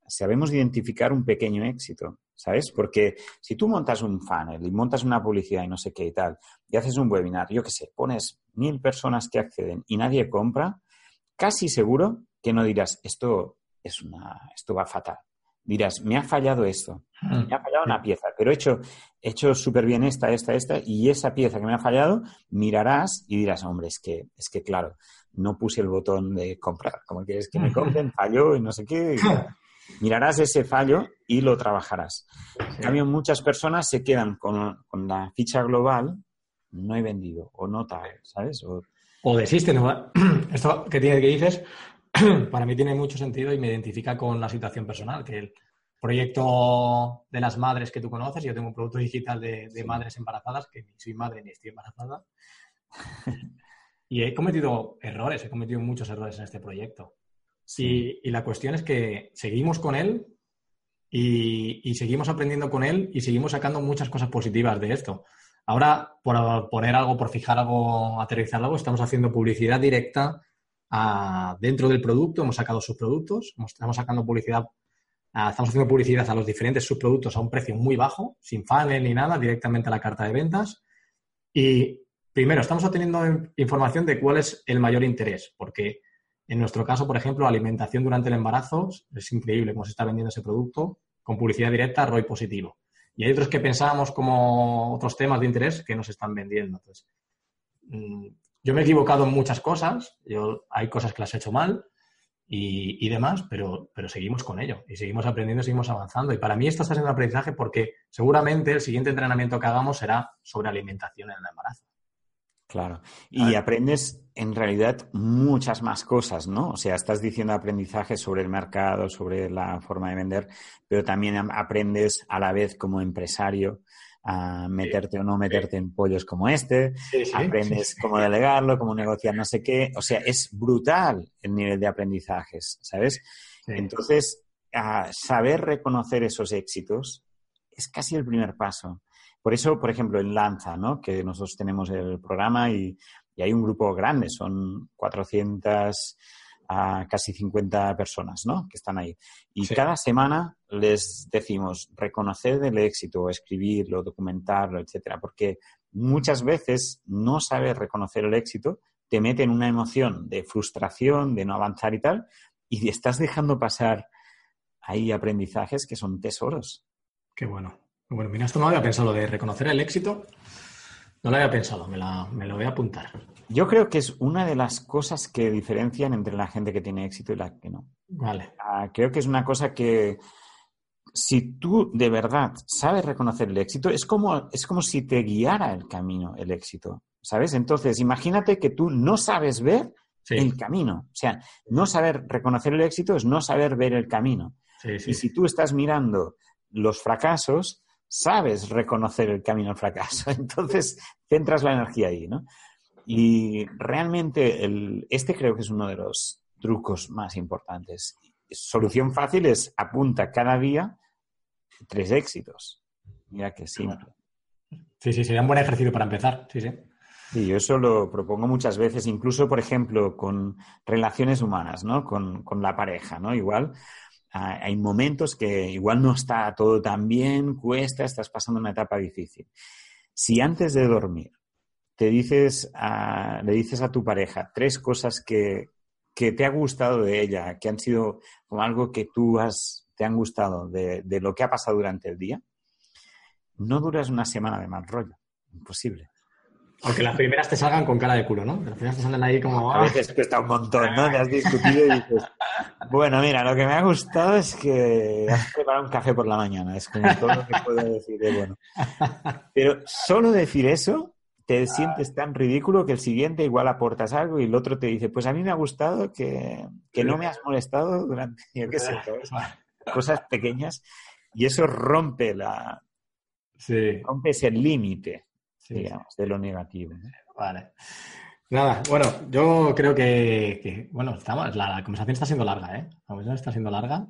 sabemos identificar un pequeño éxito ¿sabes? Porque si tú montas un funnel y montas una publicidad y no sé qué y tal, y haces un webinar, yo qué sé, pones mil personas que acceden y nadie compra, casi seguro que no dirás, esto es una, esto va fatal. Dirás, me ha fallado esto, Mm. me ha fallado una pieza, pero he hecho, he hecho súper bien esta, esta, esta, y esa pieza que me ha fallado, mirarás y dirás, hombre, es que, es que claro, no puse el botón de comprar, como quieres que me compren, falló y no sé qué. tal. Mirarás ese fallo y lo trabajarás. En cambio, muchas personas se quedan con, con la ficha global, no he vendido, o no tal, ¿sabes? O, O desisten. ¿no? Esto que, tiene, que dices, para mí tiene mucho sentido y me identifica con la situación personal, que el proyecto de las madres que tú conoces, yo tengo un producto digital de, de madres embarazadas, que ni soy madre ni estoy embarazada, y he cometido errores, he cometido muchos errores en este proyecto. Y, y la cuestión es que seguimos con él y, y seguimos aprendiendo con él y seguimos sacando muchas cosas positivas de esto. Ahora, por poner algo, por fijar algo, aterrizar algo, estamos haciendo publicidad directa dentro del producto. Hemos sacado subproductos, estamos sacando publicidad, estamos haciendo publicidad a los diferentes subproductos a un precio muy bajo, sin funnel ni nada, directamente a la carta de ventas. Y primero, estamos obteniendo in- información de cuál es el mayor interés, porque en nuestro caso, por ejemplo, alimentación durante el embarazo es increíble cómo se está vendiendo ese producto con publicidad directa, ROI positivo. Y hay otros que pensábamos como otros temas de interés que nos están vendiendo. Entonces, mm, yo me he equivocado en muchas cosas, yo, hay cosas que las he hecho mal y, y demás, pero, pero seguimos con ello y seguimos aprendiendo, seguimos avanzando. Y para mí esto está siendo un aprendizaje porque seguramente el siguiente entrenamiento que hagamos será sobre alimentación en el embarazo. Claro. Y aprendes en realidad muchas más cosas, ¿no? O sea, estás diciendo aprendizaje sobre el mercado, sobre la forma de vender, pero también am- aprendes a la vez como empresario a meterte o no meterte en pollos como este, aprendes cómo delegarlo, cómo negociar no sé qué. O sea, es brutal el nivel de aprendizajes, ¿sabes? Entonces, a saber reconocer esos éxitos es casi el primer paso. Por eso, por ejemplo, en Lanza, ¿no? que nosotros tenemos el programa y, y hay un grupo grande, son 400 a casi 50 personas ¿no? que están ahí. Y Sí. cada semana les decimos reconocer el éxito, escribirlo, documentarlo, etcétera, porque muchas veces no saber reconocer el éxito te mete en una emoción de frustración, de no avanzar y tal, y estás dejando pasar ahí aprendizajes que son tesoros. Qué bueno. Bueno, mira, esto no había pensado, lo de reconocer el éxito. No lo había pensado, me, la- me lo voy a apuntar. Yo creo que es una de las cosas que diferencian entre la gente que tiene éxito y la que no. Vale. Ah, creo que es una cosa que si tú de verdad sabes reconocer el éxito, es como, es como si te guiara el camino, el éxito. ¿Sabes? Entonces, imagínate que tú no sabes ver Sí, el camino. O sea, no saber reconocer el éxito es no saber ver el camino. sí, sí. Y si tú estás mirando los fracasos, sabes reconocer el camino al fracaso. Entonces, centras la energía ahí, ¿no? Y realmente el, este creo que es uno de los trucos más importantes. Solución fácil es apunta cada día tres éxitos. Mira qué simple. Sí, sí, sería un buen ejercicio para empezar. Sí, sí. Sí, yo eso lo propongo muchas veces, incluso, por ejemplo, con relaciones humanas, ¿no? Con, con la pareja, ¿no? Igual hay momentos que igual no está todo tan bien, cuesta, estás pasando una etapa difícil. Si antes de dormir te dices a- le dices a tu pareja tres cosas que, que te ha gustado de ella, que han sido como algo que tú has, te han gustado de, de lo que ha pasado durante el día, no duras una semana de mal rollo. Imposible. Aunque las primeras te salgan con cara de culo, ¿no? Las primeras te salen ahí como... A veces cuesta un montón, ¿no? Te has discutido y dices, bueno, mira, lo que me ha gustado es que has preparado un café por la mañana. Es como todo lo que puedo decir de bueno. Pero solo decir eso te sientes tan ridículo que el siguiente igual aportas algo y el otro te dice, pues a mí me ha gustado que, que no me has molestado durante, yo qué sé, cosas pequeñas. Y eso rompe la, Sí, rompe ese límite, sí, digamos, de lo negativo. ¿no? Vale. Nada, bueno, yo creo que, que, bueno, estamos, la, la conversación está siendo larga, ¿eh? La conversación está siendo larga.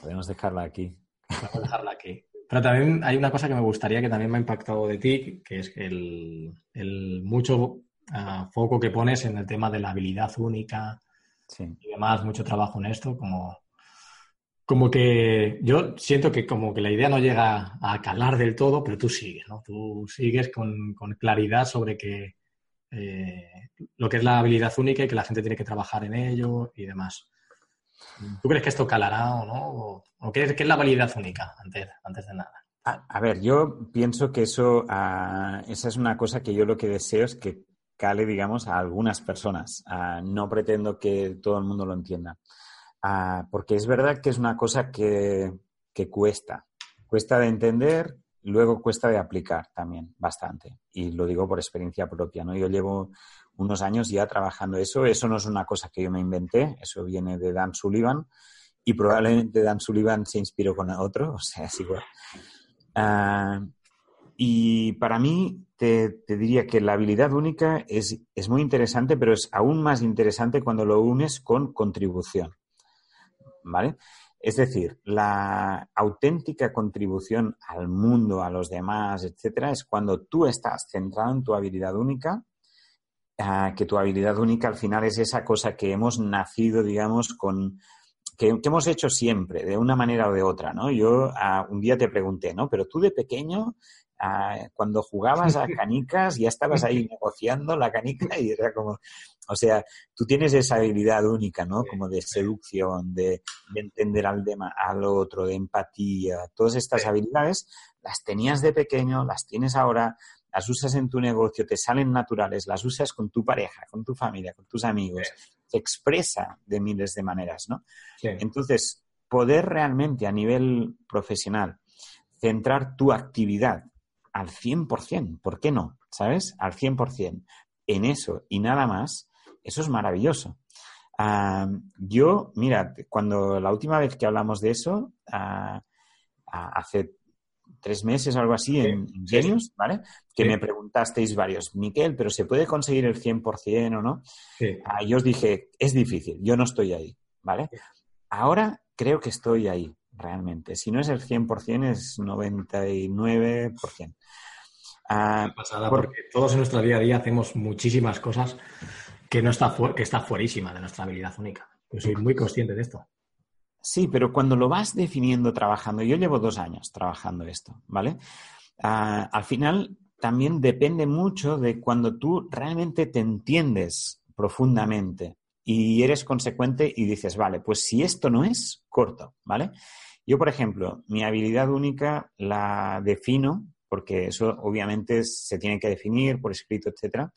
Podemos dejarla aquí. A dejarla aquí. Pero también hay una cosa que me gustaría que también me ha impactado de ti, que es el, el mucho ah, foco que pones en el tema de la habilidad única Sí. y demás, mucho trabajo en esto, como como que yo siento que como que la idea no llega a calar del todo, pero tú sigues, ¿no? Tú sigues con, claridad sobre que eh, lo que es la habilidad única y que la gente tiene que trabajar en ello y demás. ¿Tú crees que esto calará o no? ¿O, qué, es, la habilidad única antes, antes de nada? A, ver, yo pienso que eso, esa es una cosa que yo lo que deseo es que cale, digamos, a algunas personas. No pretendo que todo el mundo lo entienda. Ah, porque es verdad que es una cosa que, cuesta. Cuesta de entender, luego cuesta de aplicar también bastante. Y lo digo por experiencia propia, ¿no? Yo llevo unos años ya trabajando eso. Eso no es una cosa que yo me inventé, eso viene de Dan Sullivan y probablemente Dan Sullivan se inspiró con otro, o sea, es igual. Ah, y para mí te, diría que la habilidad única es muy interesante, pero es aún más interesante cuando lo unes con contribución. ¿Vale? Es decir, la auténtica contribución al mundo, a los demás, etcétera, es cuando tú estás centrado en tu habilidad única Ah, que tu habilidad única al final es esa cosa que hemos nacido, digamos, con, que, hemos hecho siempre, de una manera o de otra, ¿no? Yo ah, un día te pregunté, ¿no? Pero tú de pequeño, ah, cuando jugabas a canicas, ya estabas ahí negociando la canica y era como, o sea, tú tienes esa habilidad única, ¿no? Como de seducción, de, entender al, al otro, de empatía, todas estas habilidades las tenías de pequeño, las tienes ahora, las usas en tu negocio, te salen naturales, las usas con tu pareja, con tu familia, con tus amigos, se expresa de miles de maneras, ¿no? Entonces, poder realmente a nivel profesional centrar tu actividad al 100%, ¿por qué no? ¿Sabes? Al 100%, en eso y nada más, eso es maravilloso. yo, mira, cuando la última vez que hablamos de eso, uh, hace tres meses o algo así en, Genius, ¿vale? Que me preguntasteis varios, Miquel, pero ¿se puede conseguir el 100% o no? Ah, yo os dije, es difícil, yo no estoy ahí, ¿vale? Ahora creo que estoy ahí, realmente. Si no es el 100%, es 99%. Ah, pasada, porque todos en nuestra día a día hacemos muchísimas cosas que no está que está fuerísima de nuestra habilidad única. Yo soy muy consciente de esto. Sí, pero cuando lo vas definiendo trabajando, yo llevo dos años trabajando esto, ¿vale? Ah, al final también depende mucho de cuando tú realmente te entiendes profundamente y eres consecuente y dices, vale, pues si esto no es, corto, ¿vale? Yo, por ejemplo, mi habilidad única la defino, porque eso obviamente se tiene que definir por escrito, etcétera,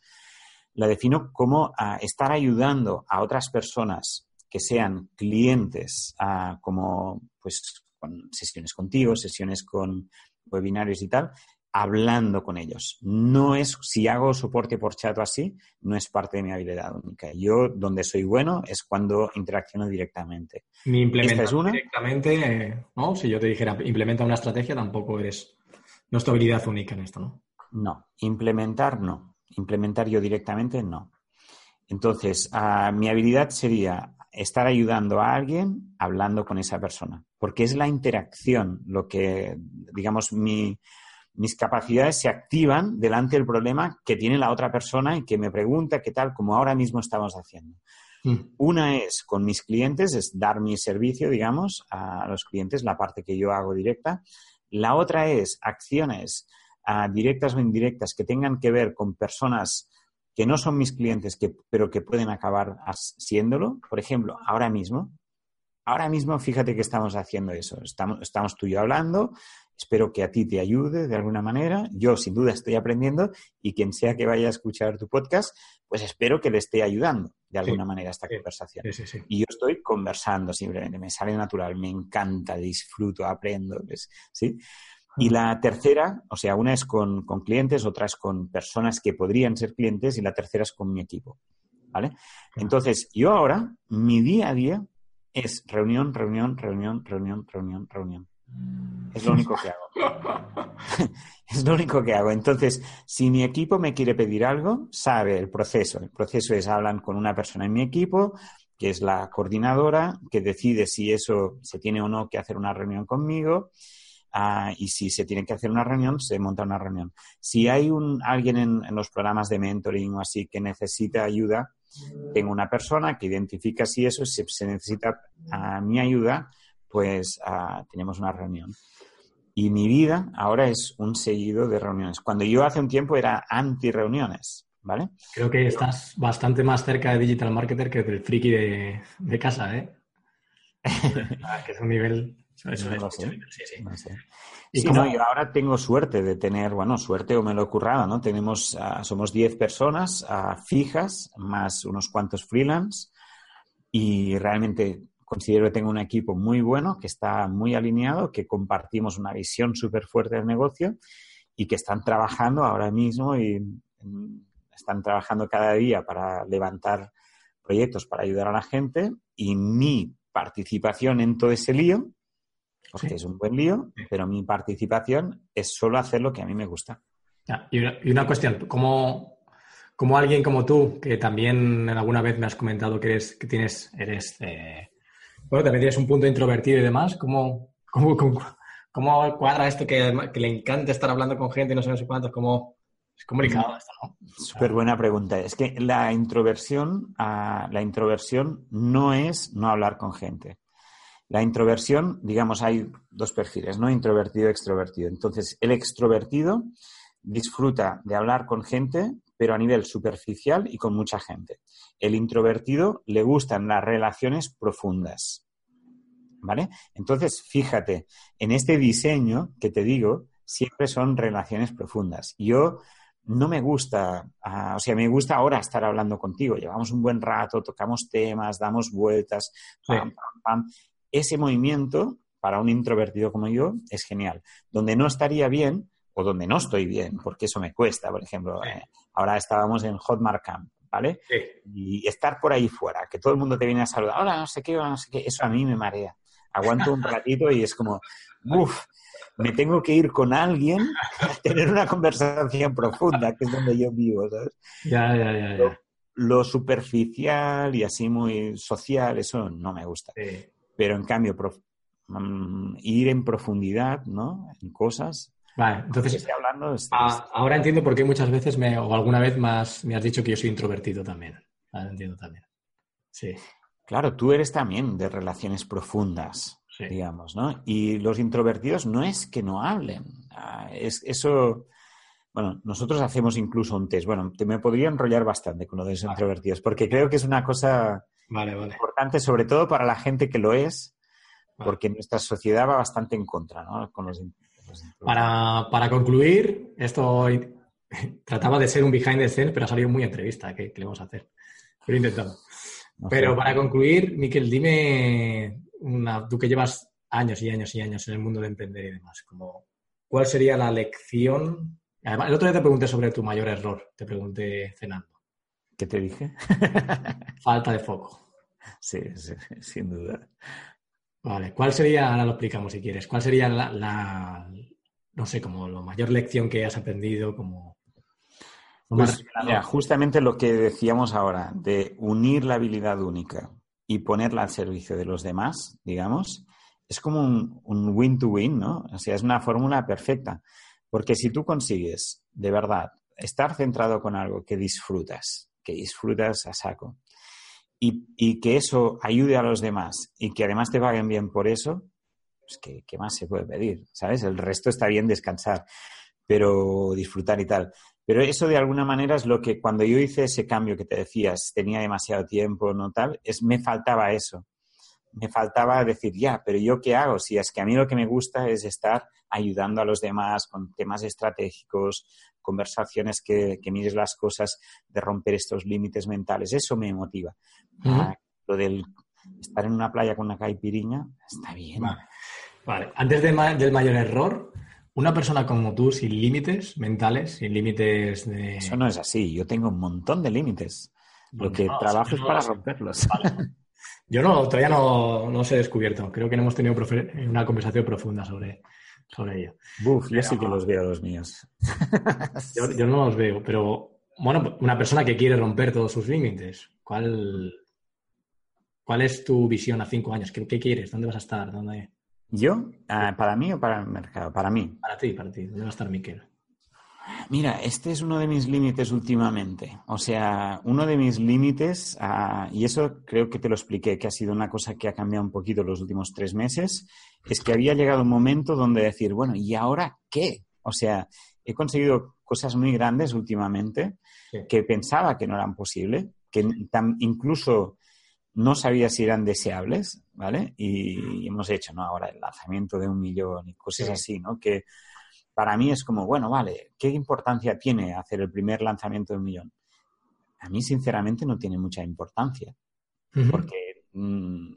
la defino como a estar ayudando a otras personas que sean clientes ah, como pues con sesiones contigo, sesiones con webinarios y tal, hablando con ellos. No es, si hago soporte por chat o así, no es parte de mi habilidad única. Yo, donde soy bueno, es cuando interacciono directamente. Ni implementar una. directamente, ¿no? Si yo te dijera, implementa una estrategia, tampoco eres, no es tu habilidad única en esto, ¿no? No, implementar no. Implementar yo directamente no. Entonces, ah, mi habilidad sería estar ayudando a alguien hablando con esa persona, porque es la interacción lo que, digamos, mis capacidades se activan delante del problema que tiene la otra persona y que me pregunta qué tal, como ahora mismo estamos haciendo. Mm. Una es con mis clientes, es dar mi servicio, digamos, a los clientes, la parte que yo hago directa. La otra es acciones ah, directas o indirectas que tengan que ver con personas que no son mis clientes, que, pero que pueden acabar siéndolo. Por ejemplo, ahora mismo, ahora mismo fíjate que estamos haciendo eso. Estamos, estamos tú y yo hablando. Espero que a ti te ayude de alguna manera. Yo sin duda estoy aprendiendo y quien sea que vaya a escuchar tu podcast, pues espero que le esté ayudando de alguna manera esta conversación. y yo estoy conversando simplemente, me sale natural, me encanta, disfruto, aprendo, ¿sí? Y la tercera, o sea, una es con, clientes, otra es con personas que podrían ser clientes y la tercera es con mi equipo. ¿Vale? Entonces, yo ahora, mi día a día es reunión, reunión, reunión, reunión, reunión, reunión. Es lo único que hago. es lo único que hago. Entonces, si mi equipo me quiere pedir algo, sabe el proceso. El proceso es hablan con una persona en mi equipo, que es la coordinadora, que decide si eso se tiene o no que hacer una reunión conmigo Ah, y si se tiene que hacer una reunión, se monta una reunión. Si hay un, alguien en, los programas de mentoring o así que necesita ayuda, tengo una persona que identifica si eso, se necesita mi ayuda, pues ah, tenemos una reunión. Y mi vida ahora es un seguido de reuniones. Cuando yo hace un tiempo era anti-reuniones, ¿vale? Creo que estás bastante más cerca de digital marketer que del friki de, de casa, ¿eh? Ah, que es un nivel... Eso No es, sé, sí, sí. no sé. ¿Y Sí, cómo- no, yo ahora tengo suerte de tener, bueno, suerte o me lo he currado, ¿no? Tenemos, ah, somos 10 personas fijas, más unos cuantos freelance, y realmente considero que tengo un equipo muy bueno, que está muy alineado, que compartimos una visión súper fuerte del negocio y que están trabajando ahora mismo y mm, están trabajando cada día para levantar proyectos para ayudar a la gente y mi participación en todo ese lío, porque Sí. es un buen lío, pero mi participación es solo hacer lo que a mí me gusta. Y, una, y una cuestión, como, como alguien como tú, que también alguna vez me has comentado que eres, que tienes, eres, eh, bueno, también tienes un punto introvertido y demás, ¿cómo, cómo, cómo, cuadra esto que, que le encanta estar hablando con gente y no sé, no sé cuántos? ¿Cómo, es complicado esto, ¿no? Súper buena pregunta. Es que la introversión, ah, la introversión no es no hablar con gente. La introversión, digamos, hay dos perfiles, ¿no? Introvertido y extrovertido. Entonces, el extrovertido disfruta de hablar con gente, pero a nivel superficial y con mucha gente. El introvertido le gustan las relaciones profundas. ¿Vale? Entonces, fíjate, en este diseño que te digo, siempre son relaciones profundas. Yo no me gusta, ah, o sea, me gusta ahora estar hablando contigo. Llevamos un buen rato, tocamos temas, damos vueltas, Sí. pam, pam, pam. Ese movimiento, para un introvertido como yo, es genial. Donde no estaría bien, o donde no estoy bien, porque eso me cuesta, por ejemplo, Sí. eh, ahora estábamos en Hotmart Camp, ¿vale? Sí. Y estar por ahí fuera, que todo el mundo te viene a saludar, hola, no sé qué, hola, no sé qué, eso a mí me marea. Aguanto un ratito y es como, uff, me tengo que ir con alguien a tener una conversación profunda, que es donde yo vivo, ¿sabes? Ya, ya, ya, ya. Lo superficial y así muy social, eso no me gusta. Sí. Pero en cambio, mm, ir en profundidad, ¿no? En cosas. Vale, entonces, estoy hablando a- ahora entiendo por qué muchas veces me, o alguna vez más me has dicho que yo soy introvertido también. Ahora entiendo también. Sí, Claro, tú eres también de relaciones profundas, sí. digamos, ¿no? Y los introvertidos no es que no hablen. ah, es eso. Bueno, nosotros hacemos incluso un test. Bueno, te me podría enrollar bastante con lo de los Vale. introvertidos, porque creo que es una cosa Vale, vale. importante, sobre todo para la gente que lo es, porque nuestra sociedad va bastante en contra, ¿no? Con los introvertidos. Para, para concluir, esto trataba de ser un behind the scenes, pero ha salido muy entrevista. ¿Qué, qué le vamos a hacer? Lo he intentado. No sé. Pero para concluir, Miquel, dime, una, tú que llevas años y años y años en el mundo de emprender y demás, como, ¿cuál sería la lección? Además, el otro día te pregunté sobre tu mayor error, te pregunté cenando. ¿Qué te dije? Falta de foco. sí, sí, sin duda. Vale, ¿cuál sería, ahora lo explicamos si quieres, cuál sería la, la- no sé, como la mayor lección que has aprendido, como... Pues, mira, justamente lo que decíamos ahora, de unir la habilidad única y ponerla al servicio de los demás, digamos, es como un un win-to-win, ¿no? O sea, es una fórmula perfecta. Porque si tú consigues, de verdad, estar centrado con algo que disfrutas, que disfrutas a saco, y, y que eso ayude a los demás y que además te paguen bien por eso, pues ¿qué, qué más se puede pedir? ¿Sabes? El resto está bien descansar, pero disfrutar y tal. Pero eso de alguna manera es lo que cuando yo hice ese cambio que te decías, tenía demasiado tiempo, no tal, es me faltaba eso. Me faltaba decir, ya, pero yo qué hago? Si es que a mí lo que me gusta es estar ayudando a los demás con temas estratégicos, conversaciones que, que mires las cosas, de romper estos límites mentales. Eso me motiva. Ujú. Ah, lo del estar en una playa con una caipiriña, está bien. Vale. Vale, antes de ma- del mayor error, una persona como tú, sin límites mentales, sin límites de... Eso no es así. Yo tengo un montón de límites. Lo que no, trabajo es para romperlos. Vale. Yo no, todavía no, no os he descubierto. Creo que no hemos tenido una conversación profunda sobre, sobre ello. Buf, yo Pero- sí que los veo los míos. Yo, yo no los veo, pero bueno, una persona que quiere romper todos sus límites, ¿cuál, cuál es tu visión a cinco años? ¿Qué, qué quieres? ¿Dónde vas a estar? ¿Dónde... ¿Yo? Ah, ¿Para mí o para el mercado? Para mí. Para ti, para ti. ¿Dónde va a estar Miquel? Mira, este es uno de mis límites últimamente. O sea, uno de mis límites, ah, y eso creo que te lo expliqué, que ha sido una cosa que ha cambiado un poquito los últimos tres meses, es que había llegado un momento donde decir, bueno, ¿y ahora qué? O sea, he conseguido cosas muy grandes últimamente que pensaba que no eran posibles, que incluso no sabía si eran deseables, ¿vale? Y, hemos hecho, ¿no? Ahora el lanzamiento de un millón y cosas así, ¿no? Que para mí es como, bueno, vale, ¿qué importancia tiene hacer el primer lanzamiento de un millón? A mí, sinceramente, no tiene mucha importancia. Porque mm,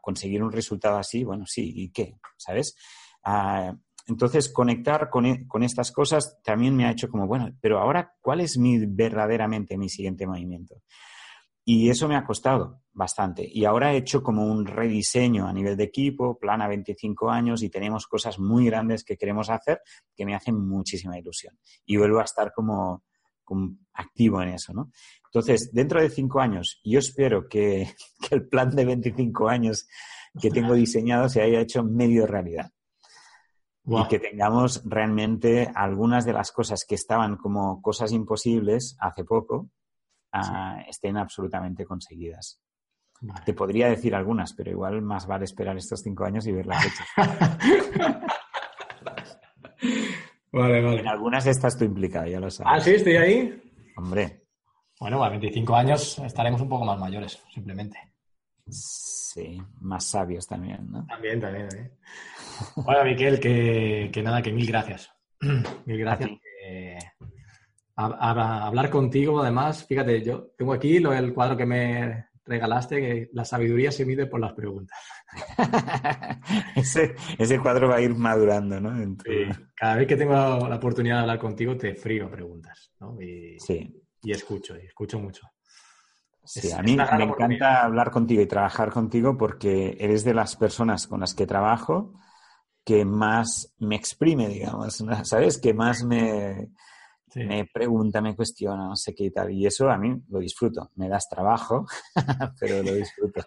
conseguir un resultado así, bueno, sí, ¿y qué? ¿Sabes? Ah, entonces, conectar con, e, con, estas cosas también me ha hecho como, bueno, pero ahora, ¿cuál es mi verdaderamente mi siguiente movimiento? Y eso me ha costado bastante. Y ahora he hecho como un rediseño a nivel de equipo, plan a 25 años y tenemos cosas muy grandes que queremos hacer que me hacen muchísima ilusión. Y vuelvo a estar como, activo en eso, ¿no? Entonces, dentro de cinco años, yo espero que, que el plan de 25 años que tengo diseñado se haya hecho medio realidad. Y que tengamos realmente algunas de las cosas que estaban como cosas imposibles hace poco, estén absolutamente conseguidas. Te podría decir algunas, pero igual más vale esperar estos cinco años y verlas hechas. vale, vale. En algunas estás tú implicado, ya lo sabes. Ah, sí, estoy ahí. Hombre. Bueno, a 25 años estaremos un poco más mayores, simplemente. Sí, más sabios también, ¿no? También, también. ¿eh? Bueno, Miquel, que, que, nada, que mil gracias. mil gracias a, hablar contigo, además, fíjate, yo tengo aquí lo, el cuadro que me regalaste, que la sabiduría se mide por las preguntas. ese, ese, cuadro va a ir madurando, ¿no? Cada vez que tengo la oportunidad de hablar contigo, te frío preguntas, ¿no? Y, sí. y escucho, y escucho mucho. Sí, a mí me encanta hablar contigo y trabajar contigo porque eres de las personas con las que trabajo que más me exprime, digamos, ¿sabes? Que más me, me pregunta, me cuestiona, no sé qué y tal. Y eso a mí lo disfruto. Me das trabajo, pero lo disfruto.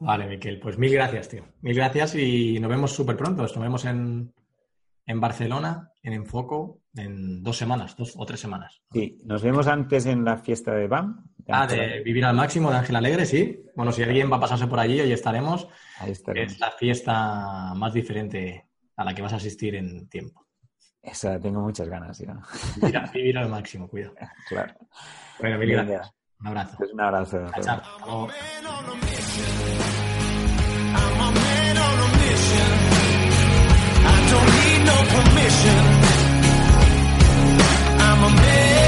Vale, Miquel, pues mil gracias, tío. Mil gracias y nos vemos súper pronto. Nos vemos en, en Barcelona, en Enfoco, en dos semanas, dos o tres semanas. Sí, nos vemos antes en la fiesta de BAM. ah, de Vivir al Máximo de Ángel Alegre, sí. Bueno, si alguien va a pasarse por allí, ahí estaremos. Ahí estaremos. Es la fiesta más diferente a la que vas a asistir en tiempo. Esa, tengo muchas ganas, ya. Vivir, vivir al máximo, cuidado. Claro. Bueno, mil gracias. Un abrazo. Pues un abrazo. Chao. I'm a man.